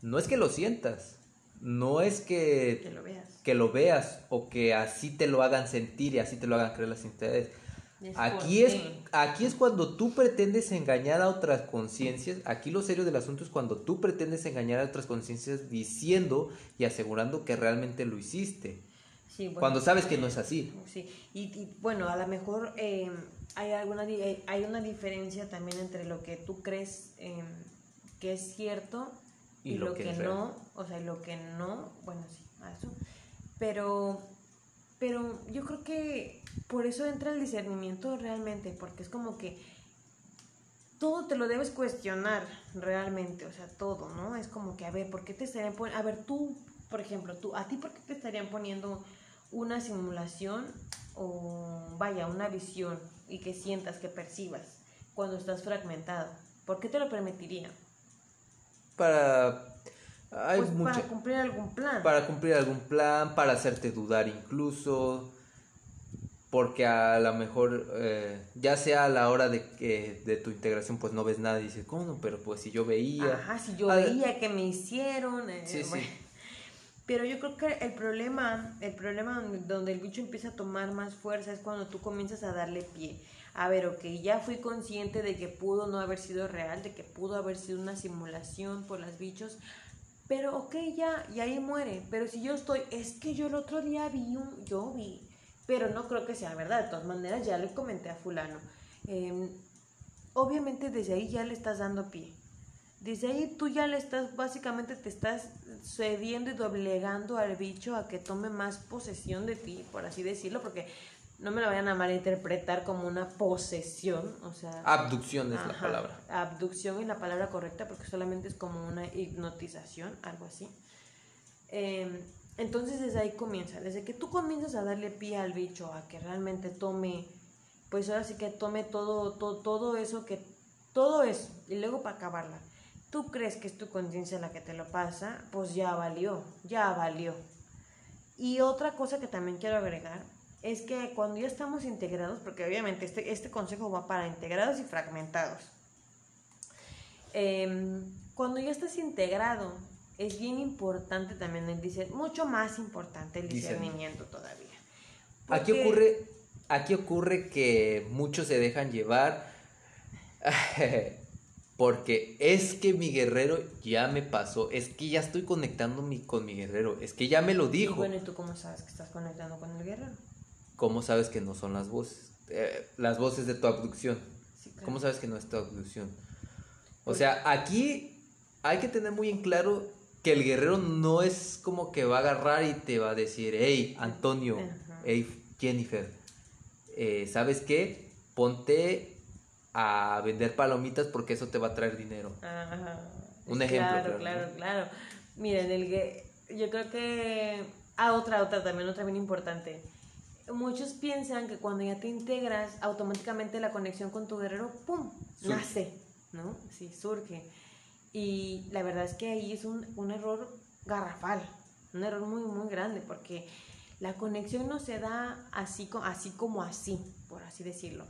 no es que lo sientas, no es que, que lo veas. que lo veas o que así te lo hagan sentir y así te lo hagan creer las entidades aquí es, aquí es cuando tú pretendes engañar a otras conciencias. Aquí lo serio del asunto es cuando tú pretendes engañar a otras conciencias diciendo y asegurando que realmente lo hiciste. cuando sabes que no es así. Sí, y, bueno, a lo mejor em, hay, alguna, eh, hay una diferencia también entre lo que tú crees em, que es cierto y, lo, que, no, o sea, lo que no, bueno, sí, eso. Pero, pero yo creo que por eso entra el discernimiento realmente, porque es como que todo te lo debes cuestionar realmente, o sea, todo, ¿no? Es como que, a ver, ¿por qué te estarían poniendo, a ver, tú, por ejemplo, tú, a ti, ¿por qué te estarían poniendo una simulación o, vaya, una visión y que sientas, que percibas cuando estás fragmentado? ¿Por qué te lo permitiría? Para... pues para cumplir algún plan. Para cumplir algún plan, para hacerte dudar incluso porque a lo mejor eh, ya sea a la hora de que de tu integración pues no ves nada y dices, ¿cómo? Pero pues si yo veía... Ajá, si yo veía que me hicieron... Eh, sí, sí. Pero yo creo que el problema, el problema donde el bicho empieza a tomar más fuerza es cuando tú comienzas a darle pie. A ver, ok, ya fui consciente de que pudo no haber sido real, de que pudo haber sido una simulación por los bichos, pero ok, ya, y ahí muere. Pero si yo estoy, es que yo el otro día vi un, yo vi, pero no creo que sea verdad. De todas maneras, ya le comenté a fulano. Em, obviamente desde ahí ya le estás dando pie. Desde ahí tú ya le estás, básicamente te estás cediendo y doblegando al bicho a que tome más posesión de ti, por así decirlo, porque no me lo vayan a malinterpretar como una posesión, o sea... Abducción es la palabra. Abducción es la palabra correcta porque solamente es como una hipnotización, algo así. Em, entonces desde ahí comienza, desde que tú comienzas a darle pie al bicho, a que realmente tome, pues ahora sí que tome todo, todo, todo eso que, todo eso, y luego para acabarla, tú crees que es tu conciencia la que te lo pasa, pues ya valió, ya valió. Y otra cosa que también quiero agregar es que cuando ya estamos integrados, porque obviamente este, este consejo va para integrados y fragmentados, em, cuando ya estás integrado, es bien importante también el discernimiento, mucho más importante el discernimiento todavía. Aquí ocurre, aquí ocurre que muchos se dejan llevar porque es que mi guerrero ya me pasó, es que ya estoy conectando con mi guerrero, es que ya me lo dijo. bueno, ¿y tú cómo sabes que estás conectando con el guerrero? ¿Cómo sabes que no son las voces? Eh, las voces de tu abducción. ¿Cómo sabes que no es tu abducción? O pues sea, aquí hay que tener muy en claro que el guerrero no es como que va a agarrar y te va a decir, hey, Antonio, hey, Jennifer, eh, ¿sabes qué? Ponte a vender palomitas porque eso te va a traer dinero. Un ejemplo. Claro, claro, claro. Miren, el yo creo que... Ah, otra, otra también, otra bien importante muchos piensan que cuando ya te integras, automáticamente la conexión con tu guerrero, ¡pum!, nace, ¿no? Sí, surge. Y la verdad es que ahí es un, un error garrafal, un error muy, muy grande, porque la conexión no se da así, así como así, por así decirlo.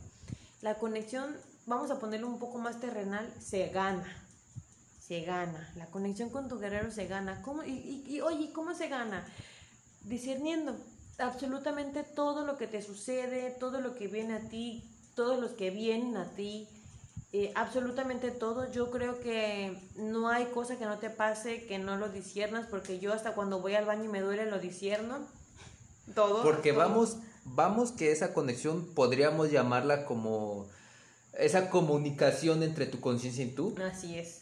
La conexión, vamos a ponerlo un poco más terrenal, se gana. Se gana. La conexión con tu guerrero se gana. ¿Cómo? Y, y, y oye, ¿cómo se gana? Discerniendo absolutamente todo lo que te sucede, todo lo que viene a ti, todos los que vienen a ti, eh, absolutamente todo. Yo creo que no hay cosa que no te pase que no lo disiernas, porque yo hasta cuando voy al baño y me duele lo disierno. Todo. Porque vamos, vamos que esa conexión podríamos llamarla como esa comunicación entre tu conciencia y tú. Así es.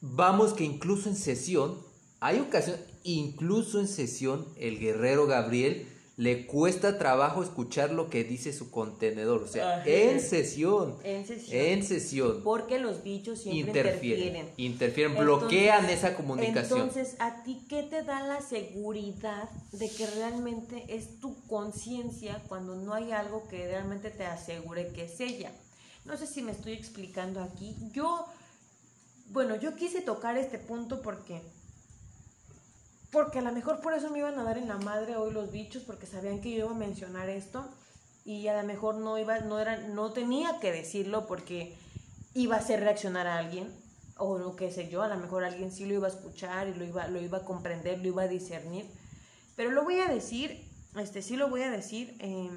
Vamos que incluso en sesión, hay ocasión, incluso en sesión, el guerrero Gabriel le cuesta trabajo escuchar lo que dice su contenedor. O sea, en sesión. En sesión. En sesión. Porque los bichos siempre interfieren. Interfieren, bloquean esa comunicación. Entonces, ¿a ti qué te da la seguridad de que realmente es tu conciencia cuando no hay algo que realmente te asegure que es ella? No sé si me estoy explicando aquí. Yo, bueno, yo quise tocar este punto porque porque a lo mejor por eso me iban a dar en la madre hoy los bichos, porque sabían que yo iba a mencionar esto y a lo mejor no iba, no era, no tenía que decirlo porque iba a hacer reaccionar a alguien o lo que sé yo, a lo mejor alguien sí lo iba a escuchar y lo iba, lo iba a comprender, lo iba a discernir, pero lo voy a decir, este sí lo voy a decir, eh,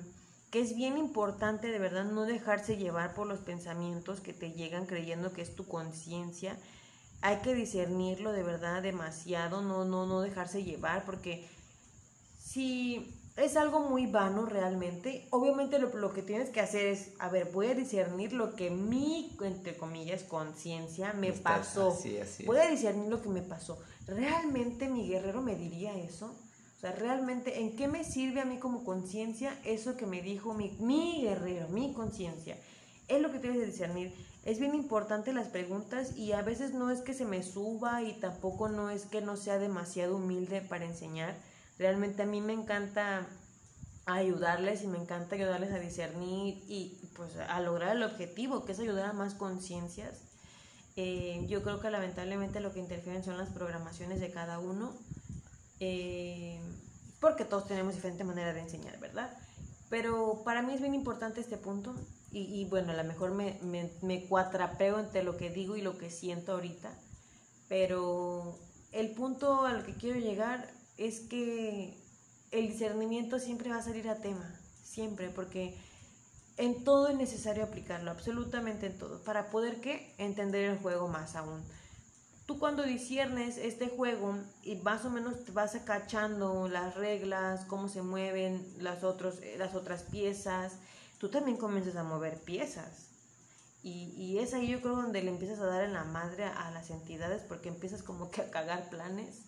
que es bien importante de verdad no dejarse llevar por los pensamientos que te llegan creyendo que es tu conciencia hay que discernirlo de verdad demasiado, no, no, no dejarse llevar, porque si es algo muy vano realmente, obviamente lo, que tienes que hacer es, a ver, voy a discernir lo que mi, entre comillas, conciencia me pasó. Voy a discernir lo que me pasó. ¿Realmente mi guerrero me diría eso? O sea, realmente, ¿en qué me sirve a mí como conciencia eso que me dijo mi, mi guerrero, mi conciencia? Es lo que tienes que discernir es bien importante las preguntas y a veces no es que se me suba y tampoco no es que no sea demasiado humilde para enseñar. Realmente a mí me encanta ayudarles y me encanta ayudarles a discernir y pues a lograr el objetivo, que es ayudar a más conciencias. Eh, yo creo que lamentablemente lo que interfieren son las programaciones de cada uno, eh, porque todos tenemos diferente manera de enseñar, ¿verdad? Pero para mí es bien importante este punto y, bueno, a lo mejor me, me, cuatrapeo entre lo que digo y lo que siento ahorita, pero el punto al que quiero llegar es que el discernimiento siempre va a salir a tema, siempre, porque en todo es necesario aplicarlo, absolutamente en todo, para poder ¿qué? entender el juego más aún. Tú cuando disiernes este juego y más o menos te vas acachando las reglas, cómo se mueven las, otros, las otras piezas, tú también comienzas a mover piezas. Y, y, es ahí yo creo donde le empiezas a dar en la madre a las entidades porque empiezas como que a cagar planes.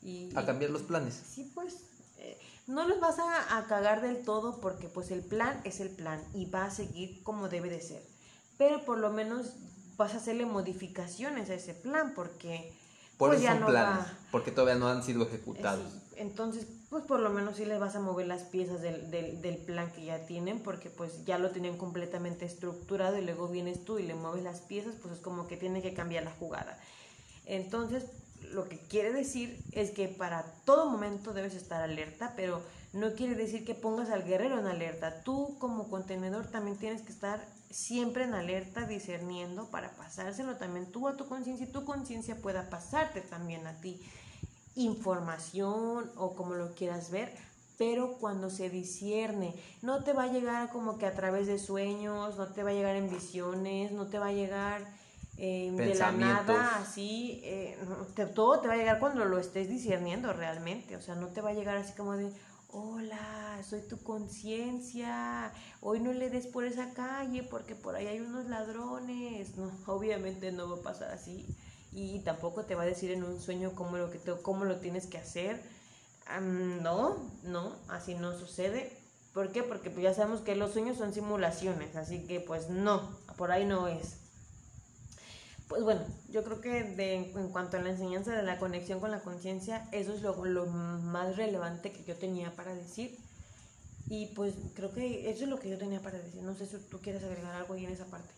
Y, a cambiar los planes. Sí, pues eh, no los vas a, a, cagar del todo porque pues el plan es el plan y va a seguir como debe de ser. Pero por lo menos vas a hacerle modificaciones a ese plan porque... Por pues, ya no planes, porque todavía no han sido ejecutados. Entonces, pues por lo menos sí les vas a mover las piezas del, del, del, plan que ya tienen, porque pues ya lo tienen completamente estructurado y luego vienes tú y le mueves las piezas, pues es como que tiene que cambiar la jugada. Entonces, lo que quiere decir es que para todo momento debes estar alerta, pero no quiere decir que pongas al guerrero en alerta. Tú como contenedor también tienes que estar siempre en alerta, discerniendo para pasárselo también tú a tu conciencia y tu conciencia pueda pasarte también a ti información o como lo quieras ver, pero cuando se discierne, no te va a llegar como que a través de sueños, no te va a llegar en visiones, no te va a llegar eh, de la nada, así, eh, todo te va a llegar cuando lo estés discerniendo realmente, o sea, no te va a llegar así como de, hola, soy tu conciencia, hoy no le des por esa calle porque por ahí hay unos ladrones, no, obviamente no va a pasar así y tampoco te va a decir en un sueño cómo lo, que te, cómo lo tienes que hacer, no, no, así no sucede. ¿Por qué? Porque pues ya sabemos que los sueños son simulaciones, así que pues no, por ahí no es. Pues bueno, yo creo que de, en cuanto a la enseñanza de la conexión con la conciencia, eso es lo, lo, más relevante que yo tenía para decir. Y pues creo que eso es lo que yo tenía para decir. No sé si tú quieres agregar algo ahí en esa parte.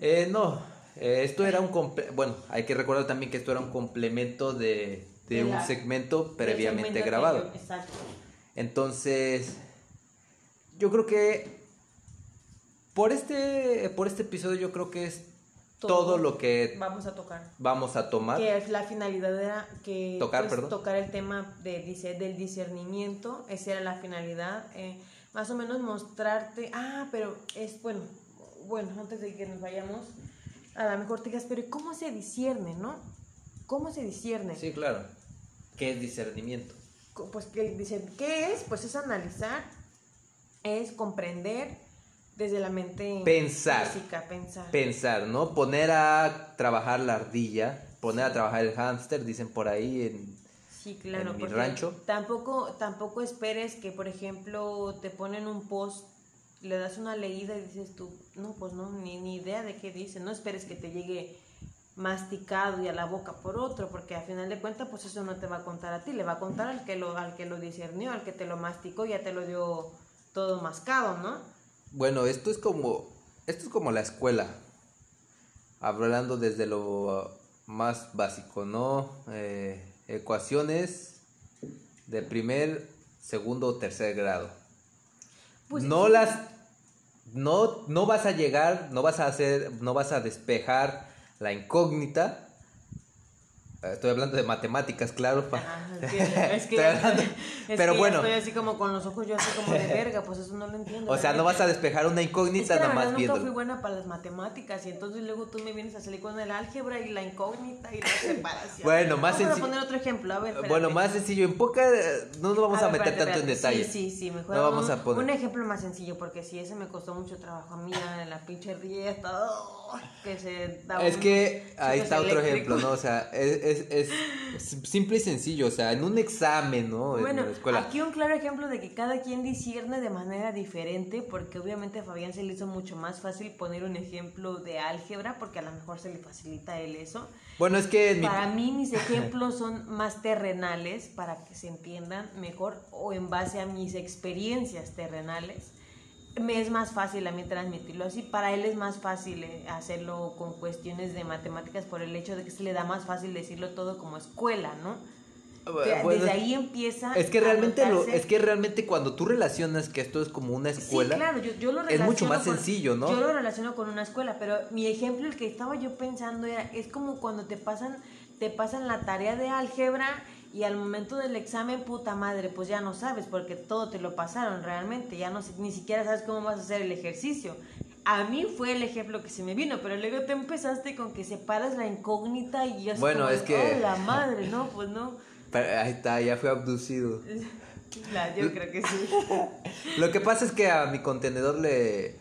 Eh, no, eh, esto era un... Bueno, hay que recordar también que esto era un complemento de, de, un segmento previamente grabado. exacto. Entonces, yo creo que por este, por este episodio yo creo que es todo, lo que vamos a tocar. Vamos a tomar. Que es la finalidad era que tocar, pues, tocar el tema de, del discernimiento, esa era la finalidad, eh, más o menos mostrarte, ah, pero es bueno, bueno, antes de que nos vayamos, a lo mejor te digas, pero ¿cómo se discierne, no? ¿Cómo se discierne? Sí, claro. ¿Qué es discernimiento? Pues que dicen, ¿qué es? Pues es analizar, es comprender, desde la mente pensar, física, pensar. Pensar, ¿no? Poner a trabajar la ardilla, poner a trabajar el hámster, dicen por ahí en, sí, claro, en mi rancho. Tampoco, tampoco esperes que, por ejemplo, te ponen un post, le das una leída y dices tú, no, pues no, ni, ni idea de qué dice. No esperes que te llegue masticado y a la boca por otro, porque al final de cuentas, pues eso no te va a contar a ti, le va a contar al que lo, al que lo discernió, al que te lo masticó, ya te lo dio todo mascado, ¿no? Bueno, esto es como esto es como la escuela. Hablando desde lo más básico, ¿no? Eh, ecuaciones de primer, segundo o tercer grado. Pues no las no, no vas a llegar, no vas a hacer, no vas a despejar la incógnita Estoy hablando de matemáticas, claro. es que, pero bueno. Estoy así como con los ojos yo así como de verga, pues eso no lo entiendo. O sea, no vas a despejar una incógnita nada más viendo. Yo fui buena para las matemáticas y entonces luego tú me vienes a salir con el álgebra y la incógnita y la separación. bueno, más sencillo. Vamos a poner otro ejemplo, a ver. Bueno, más sencillo, en poca no nos vamos a, meter tanto en detalle. Sí, sí, sí, mejor. No vamos a poner. Un ejemplo más sencillo porque si ese me costó mucho trabajo a mí en la pinche rieta, que se da Es que ahí está otro ejemplo, ¿no? O sea, es es, simple y sencillo, o sea, en un examen, ¿no? Bueno, en la escuela. aquí un claro ejemplo de que cada quien discierne de manera diferente, porque obviamente a Fabián se le hizo mucho más fácil poner un ejemplo de álgebra, porque a lo mejor se le facilita a él eso. Bueno, es que... Para mí mis ejemplos son más terrenales, para que se entiendan mejor, o en base a mis experiencias terrenales me es más fácil a mí transmitirlo así. Para él es más fácil eh, hacerlo con cuestiones de matemáticas por el hecho de que se le da más fácil decirlo todo como escuela, ¿no? Desde ahí empieza. Es que realmente lo, es que realmente cuando tú relacionas que esto es como una escuela, sí, claro, yo, lo es mucho más sencillo, ¿no? Yo lo relaciono con una escuela, pero mi ejemplo el que estaba yo pensando era es como cuando te pasan te pasan la tarea de álgebra y al momento del examen, puta madre, pues ya no sabes porque todo te lo pasaron realmente, ya no ni siquiera sabes cómo vas a hacer el ejercicio. A mí fue el ejemplo que se me vino, pero luego te empezaste con que separas la incógnita y ya Bueno, es que... Oh, la madre, no, pues no. ahí está, ya fue abducido. yo creo que sí. Lo que pasa es que a mi contenedor le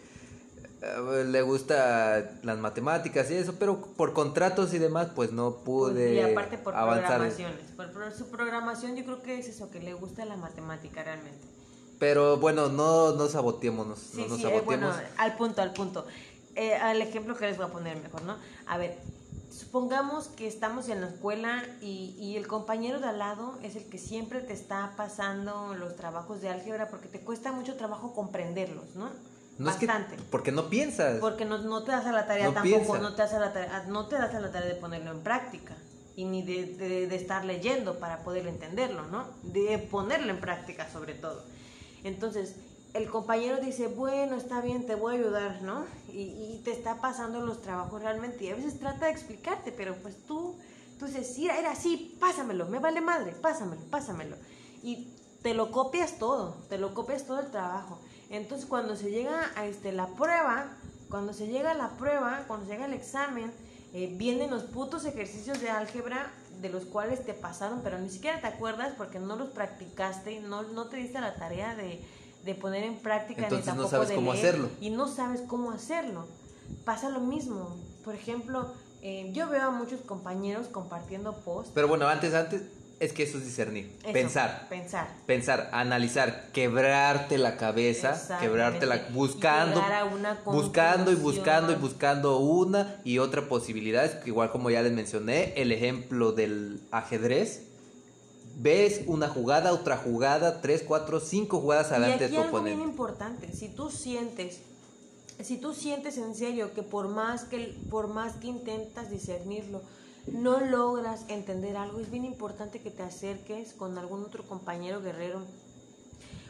le gusta las matemáticas y eso, pero por contratos y demás, pues no pude y aparte por programaciones. Por, su programación yo creo que es eso, que le gusta la matemática realmente. Pero bueno, no, no saboteémonos. Sí, sí, eh, bueno, al punto, al punto. Eh, al ejemplo que les voy a poner mejor, ¿no? A ver, supongamos que estamos en la escuela y, y, el compañero de al lado es el que siempre te está pasando los trabajos de álgebra porque te cuesta mucho trabajo comprenderlos, ¿no? No Bastante. porque no piensas. Porque no, no te das a la tarea tampoco, no te, das a la tarea, no te das a la tarea de ponerlo en práctica y ni de, de, estar leyendo para poder entenderlo, ¿no? De ponerlo en práctica sobre todo. Entonces, el compañero dice, bueno, está bien, te voy a ayudar, ¿no? Y, y, te está pasando los trabajos realmente y a veces trata de explicarte, pero pues tú, tú dices, sí, era así, pásamelo, me vale madre, pásamelo, pásamelo. Y te lo copias todo, te lo copias todo el trabajo. Entonces cuando se llega a este, la prueba, cuando se llega a la prueba, cuando se llega el examen, eh, vienen los putos ejercicios de álgebra de los cuales te pasaron, pero ni siquiera te acuerdas porque no los practicaste, no, no te diste la tarea de, de poner en práctica Entonces, ni tampoco no sabes cómo hacerlo. Y no sabes cómo hacerlo. Pasa lo mismo. Por ejemplo, eh, yo veo a muchos compañeros compartiendo posts. Pero bueno, antes, antes, es que eso es discernir. pensar. Pensar. Pensar, analizar, quebrarte la cabeza, quebrarte la buscando buscando y buscando y buscando una y otra posibilidad, igual como ya les mencioné, el ejemplo del ajedrez. Ves una jugada, otra jugada, tres, cuatro, cinco jugadas adelante de tu algo bien importante, si tú sientes si tú sientes en serio que por más que por más que intentas discernirlo, no logras entender algo, es bien importante que te acerques con algún otro compañero guerrero.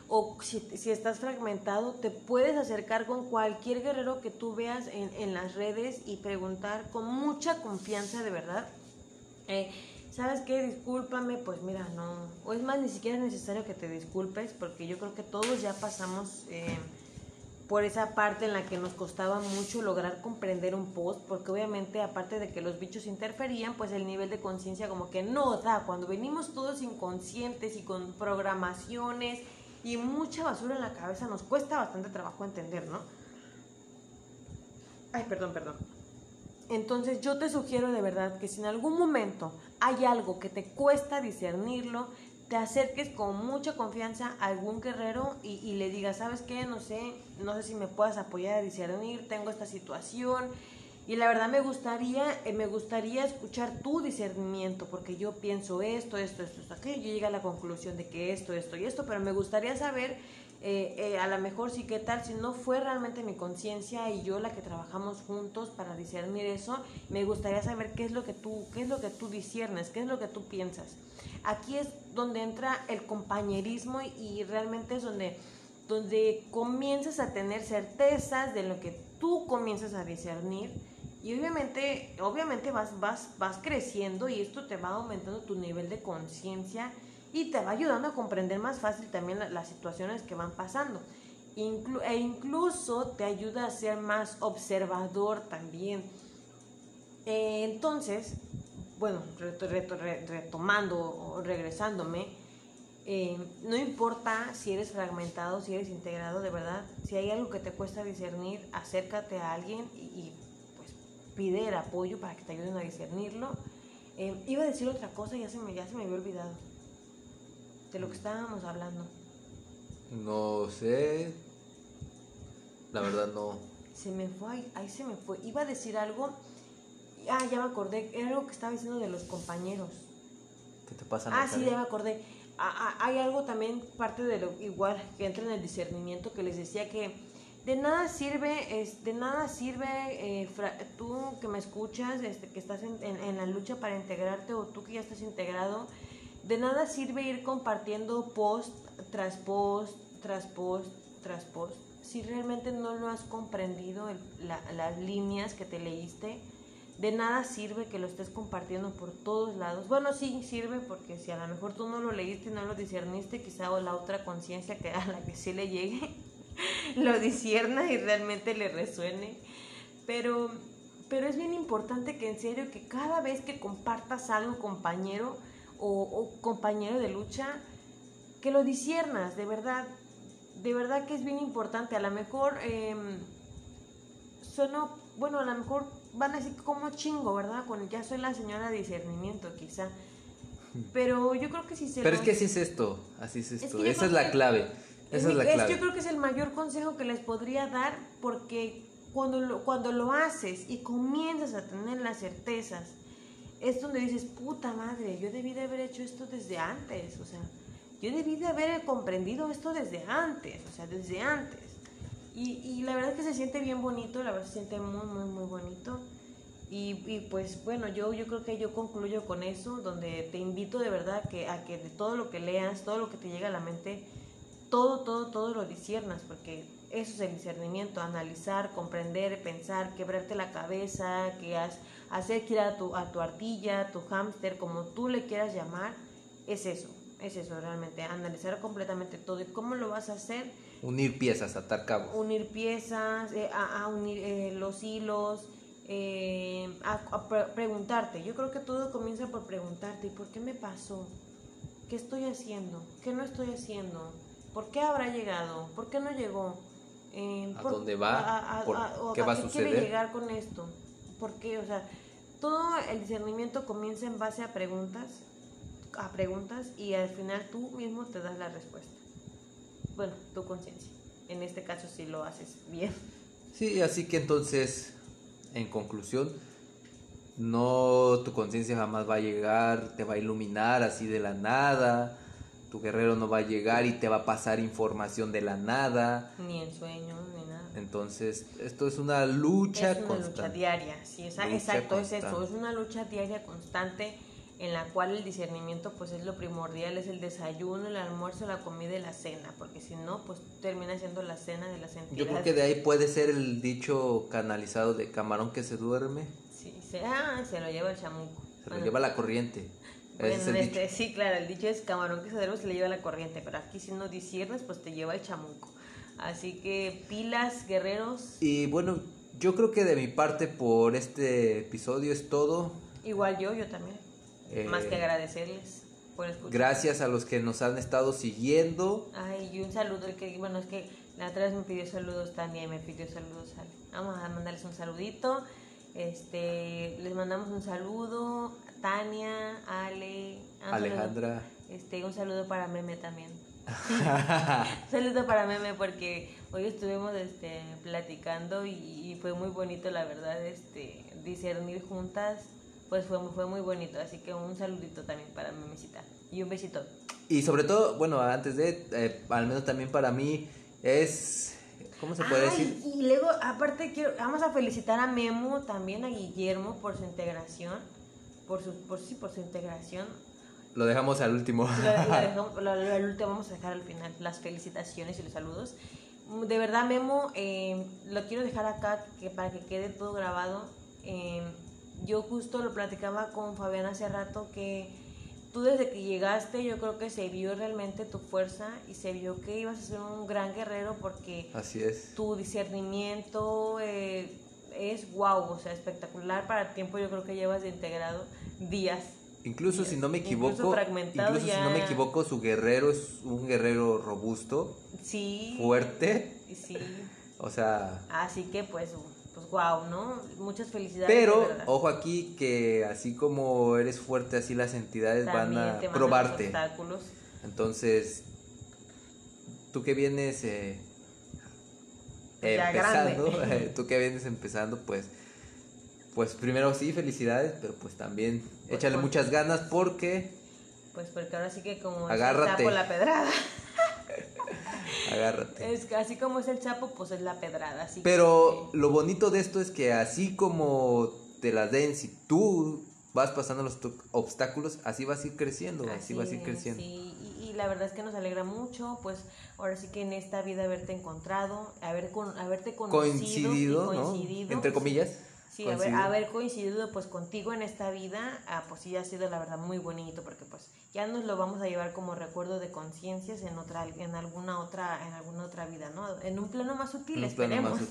O si, si estás fragmentado, te puedes acercar con cualquier guerrero que tú veas en, en las redes y preguntar con mucha confianza de verdad. Eh, ¿Sabes qué? Discúlpame, pues mira, no. O es más, ni siquiera es necesario que te disculpes porque yo creo que todos ya pasamos... Eh, por esa parte en la que nos costaba mucho lograr comprender un post, porque obviamente aparte de que los bichos interferían, pues el nivel de conciencia como que no da, cuando venimos todos inconscientes y con programaciones y mucha basura en la cabeza, nos cuesta bastante trabajo entender, ¿no? Ay, perdón, perdón. Entonces yo te sugiero de verdad que si en algún momento hay algo que te cuesta discernirlo, te acerques con mucha confianza a algún guerrero y, le digas, ¿sabes qué? No sé, no sé si me puedas apoyar a discernir, tengo esta situación. Y la verdad me gustaría, eh, me gustaría escuchar tu discernimiento, porque yo pienso esto, esto, esto, esto, aquello. Yo llegué a la conclusión de que esto, esto y esto, pero me gustaría saber eh, eh, a lo mejor sí que tal, si no fue realmente mi conciencia y yo la que trabajamos juntos para discernir eso, me gustaría saber qué es lo que tú, qué es lo que tú disciernes, qué es lo que tú piensas. Aquí es donde entra el compañerismo y, realmente es donde, donde comienzas a tener certezas de lo que tú comienzas a discernir. Y obviamente, obviamente vas, vas, vas creciendo y esto te va aumentando tu nivel de conciencia y te va ayudando a comprender más fácil también las situaciones que van pasando. e incluso te ayuda a ser más observador también. Eh, entonces, bueno, retomando o regresándome, eh, no importa si eres fragmentado, si eres integrado, de verdad, si hay algo que te cuesta discernir, acércate a alguien y, pues pide el apoyo para que te ayuden a discernirlo. Eh, iba a decir otra cosa ya se me, ya se me había olvidado de lo que estábamos hablando. No sé. La verdad no. Se me fue, ahí, se me fue. Iba a decir algo. Ah, ya me acordé. Era algo que estaba diciendo de los compañeros. ¿Qué te pasa? Ah, sí, ya me acordé. Ah, ah, hay algo también, parte de lo igual, que entra en el discernimiento, que les decía que de nada sirve, es, de nada sirve eh, tú que me escuchas, este, que estás en, en, la lucha para integrarte o tú que ya estás integrado, de nada sirve ir compartiendo post tras post, tras post, tras post, si realmente no lo has comprendido, las líneas que te leíste. de nada sirve que lo estés compartiendo por todos lados. Bueno, sí sirve porque si a lo mejor tú no lo leíste y no lo discerniste, quizá o la otra conciencia que a la que sí le llegue lo disierna y realmente le resuene. Pero, pero es bien importante que en serio que cada vez que compartas algo, compañero o, compañero de lucha, que lo disiernas, de verdad. De verdad que es bien importante. A lo mejor eh, bueno, a lo mejor van a decir como chingo, ¿verdad? Con ya soy la señora de discernimiento, quizá. Pero yo creo que sí se Pero es que así es esto, así es esto. Esa es la clave. Esa es, la clave. yo creo que es el mayor consejo que les podría dar porque cuando lo, cuando lo haces y comienzas a tener las certezas, es donde dices, puta madre, yo debí de haber hecho esto desde antes, o sea, yo debí de haber comprendido esto desde antes, o sea, desde antes. Y, y la verdad es que se siente bien bonito, la verdad se siente muy, muy, muy bonito. Y, y, pues bueno, yo, yo creo que yo concluyo con eso, donde te invito de verdad que, a que de todo lo que leas, todo lo que te llega a la mente, todo, todo, todo lo disiernas, porque eso es el discernimiento, analizar, comprender, pensar, quebrarte la cabeza, que has, hacer girar a tu, a tu ardilla, tu hámster, como tú le quieras llamar, es eso, es eso realmente, analizar completamente todo. ¿Y cómo lo vas a hacer? Unir piezas, atar cabos. Unir piezas, eh, a, unir eh, los hilos, eh, a, preguntarte. Yo creo que todo comienza por preguntarte, ¿y por qué me pasó? ¿Qué estoy haciendo? ¿Qué no estoy haciendo? ¿Por qué habrá llegado? ¿Por qué no llegó? ¿A dónde va? ¿Qué va a, suceder? quiere llegar con esto? ¿Por qué? O sea, todo el discernimiento comienza en base a preguntas, a preguntas y al final tú mismo te das la respuesta bueno, tu conciencia. En este caso si lo haces bien. Sí, así que entonces, en conclusión, no tu conciencia jamás va a llegar, te va a iluminar así de la nada. Tu guerrero no va a llegar y te va a pasar información de la nada. Ni en sueños. Entonces, esto es una lucha es una lucha diaria, sí, exacto, es eso, es una lucha diaria constante en la cual el discernimiento pues es lo primordial, es el desayuno, el almuerzo, la comida y la cena, porque si no, pues termina siendo la cena de las entidades. Yo creo que de ahí puede ser el dicho canalizado de camarón que se duerme. Sí, se, ah, se lo lleva el chamuco. Se lo lleva la corriente. este, sí, claro, el dicho es camarón que se duerme se le lleva la corriente, pero aquí si no disiernes, pues te lleva el chamuco. Así que pilas, guerreros. Y bueno, yo creo que de mi parte por este episodio es todo. Igual yo, yo también. Más que eh, agradecerles por escuchar. Gracias a los que nos han estado siguiendo. Ay, y un saludo, que, bueno, es que la otra vez me pidió saludos Tania y me pidió saludos Vamos a mandarles un saludito. Este, les mandamos un saludo Tania, Ale, Alejandra. este, un saludo para Meme también. saludo para Meme porque hoy estuvimos este, platicando y, y, fue muy bonito la verdad este discernir juntas pues fue, fue muy bonito. Así que un saludito también para mi mesita. Y un besito. Y sobre todo, bueno, antes de, eh, al menos también para mí, es... ¿Cómo se puede decir? Y luego, aparte, quiero, vamos a felicitar a Memo, también a Guillermo por su integración. Por su, por, sí, por su integración. Lo dejamos al último. Lo, último vamos a dejar al final las felicitaciones y los saludos. De verdad, Memo, eh, lo quiero dejar acá que para que quede todo grabado. Eh, yo justo lo platicaba con Fabián hace rato que tú desde que llegaste yo creo que se vio realmente tu fuerza y se vio que ibas a ser un gran guerrero porque Así es. tu discernimiento eh, es wow, o sea, espectacular para el tiempo yo creo que llevas de integrado días. Incluso si no me equivoco, incluso, si no me equivoco, su guerrero es un guerrero robusto, sí, fuerte, sí, o sea, así que pues pues wow, ¿no? Muchas felicidades. Pero, ojo aquí, que así como eres fuerte, así las entidades van a probarte. Obstáculos. Entonces, tú que vienes eh, empezando, tú que vienes empezando, pues, pues primero sí, felicidades, pero pues también échale muchas ganas porque... Pues porque ahora sí que como agárrate. la pedrada. Agárrate. Es así como es el chapo, pues es la pedrada. Así Pero lo bonito de esto es que así como te la den, si tú vas pasando los obstáculos, así vas a ir creciendo, así, vas a ir creciendo. Sí, y, la verdad es que nos alegra mucho, pues ahora sí que en esta vida haberte encontrado, haber con, haberte conocido coincidido, ¿no? Entre comillas. Sí, haber, haber, coincidido pues contigo en esta vida, ah, pues sí ha sido la verdad muy bonito porque pues ya nos lo vamos a llevar como recuerdo de conciencias en otra en alguna otra en alguna otra vida, ¿no? En un plano más sutil, esperemos.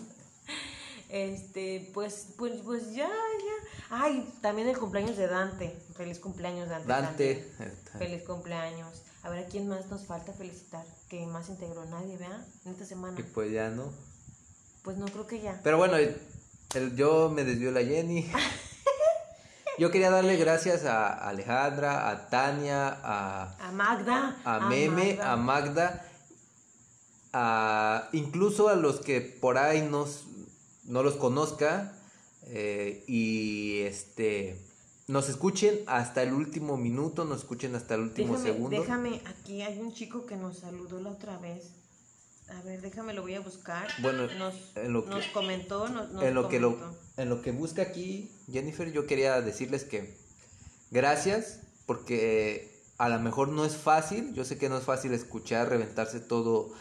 Este, pues, pues, pues ya, ya. Ay, también el cumpleaños de Dante. Feliz cumpleaños, Dante. Dante. Feliz cumpleaños. A ver, ¿a quién más nos falta felicitar? Que más integró nadie, ¿vea? En esta semana. Y pues ya no. Pues no creo que ya. Pero bueno, yo me desvió la Jenny. Yo quería darle gracias a Alejandra, a Tania, a, a Magda, a, Meme, a Magda, a incluso a los que por ahí nos, no los conozca eh, y este nos escuchen hasta el último minuto, nos escuchen hasta el último segundo. Déjame, aquí hay un chico que nos saludó la otra vez. A ver, déjame, lo voy a buscar. Bueno, nos, en lo que, nos comentó, nos, en lo que lo, en lo que busca aquí Jennifer, yo quería decirles que gracias porque a lo mejor no es fácil, yo sé que no es fácil escuchar, reventarse todo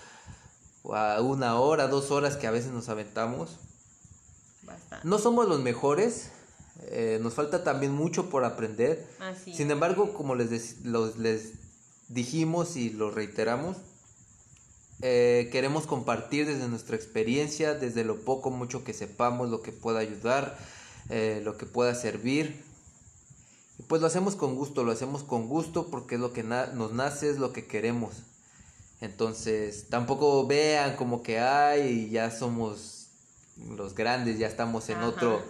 a una hora, dos horas que a veces nos aventamos. No somos los mejores, eh, nos falta también mucho por aprender. Sin embargo, como les, les dijimos y lo reiteramos, eh, queremos compartir desde nuestra experiencia, desde lo poco, mucho que sepamos, lo que pueda ayudar, eh, lo que pueda servir. Y pues lo hacemos con gusto, lo hacemos con gusto porque es lo que nos nace, es lo que queremos. Entonces, tampoco vean como que hay, ya somos los grandes, ya estamos en otro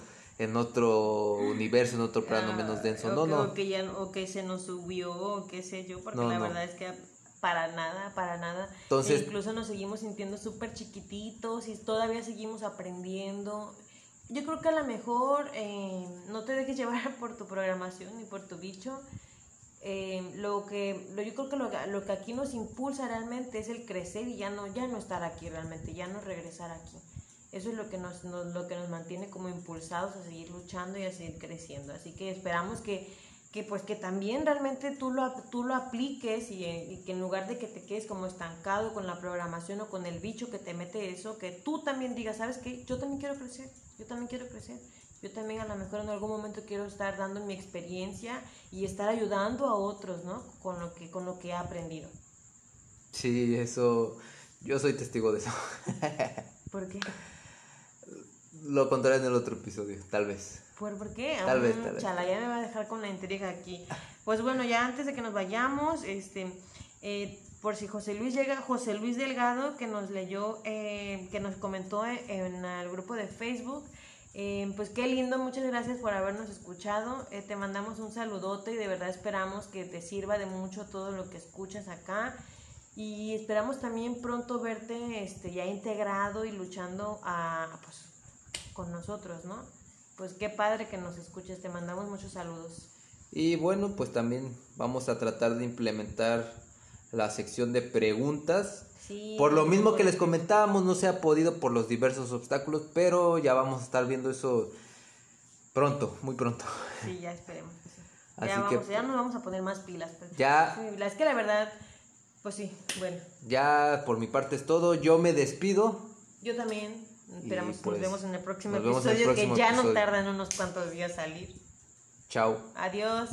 en otro universo, en otro plano menos ah, denso. no, no. O que, ya, o que se nos subió, o qué sé yo, porque la verdad es que para nada, para nada. Entonces, incluso nos seguimos sintiendo súper chiquititos y todavía seguimos aprendiendo. Yo creo que a lo mejor eh, no te dejes llevar por tu programación ni por tu bicho. Eh, lo que lo, yo creo que lo, lo, que aquí nos impulsa realmente es el crecer y ya no ya no estar aquí realmente ya no regresar aquí eso es lo que nos, lo que nos mantiene como impulsados a seguir luchando y a seguir creciendo así que esperamos que que pues que también realmente tú lo, tú lo apliques eh, y, que en lugar de que te quedes como estancado con la programación o con el bicho que te mete eso, que tú también digas, ¿sabes qué? Yo también quiero crecer, yo también quiero crecer. Yo también a lo mejor en algún momento quiero estar dando mi experiencia y estar ayudando a otros, ¿no? Con lo que, con lo que he aprendido. Sí, eso, yo soy testigo de eso. ¿Por qué? Lo contaré en el otro episodio, tal vez. ¿Por, qué? Tal vez, tal vez. Chala, ya me va a dejar con la intriga aquí. Pues bueno, ya antes de que nos vayamos, este, eh, por si José Luis llega, José Luis Delgado, que nos leyó, eh, que nos comentó en, el grupo de Facebook, eh, pues qué lindo, muchas gracias por habernos escuchado. te mandamos un saludote y de verdad esperamos que te sirva de mucho todo lo que escuchas acá. Y esperamos también pronto verte este, ya integrado y luchando a, pues, con nosotros, ¿no? Pues qué padre que nos escuches, te mandamos muchos saludos. Y bueno, pues también vamos a tratar de implementar la sección de preguntas. por lo mismo que les comentábamos, no se ha podido por los diversos obstáculos, pero ya vamos a estar viendo eso pronto, muy pronto. Sí, ya esperemos. ya, vamos, ya nos vamos a poner más pilas. Pues. Ya. es que la verdad, pues sí, bueno. Ya por mi parte es todo, yo me despido. Yo también. Esperamos nos pues, vemos en el próximo episodio que ya no tardan unos cuantos días salir. Chao. Adiós.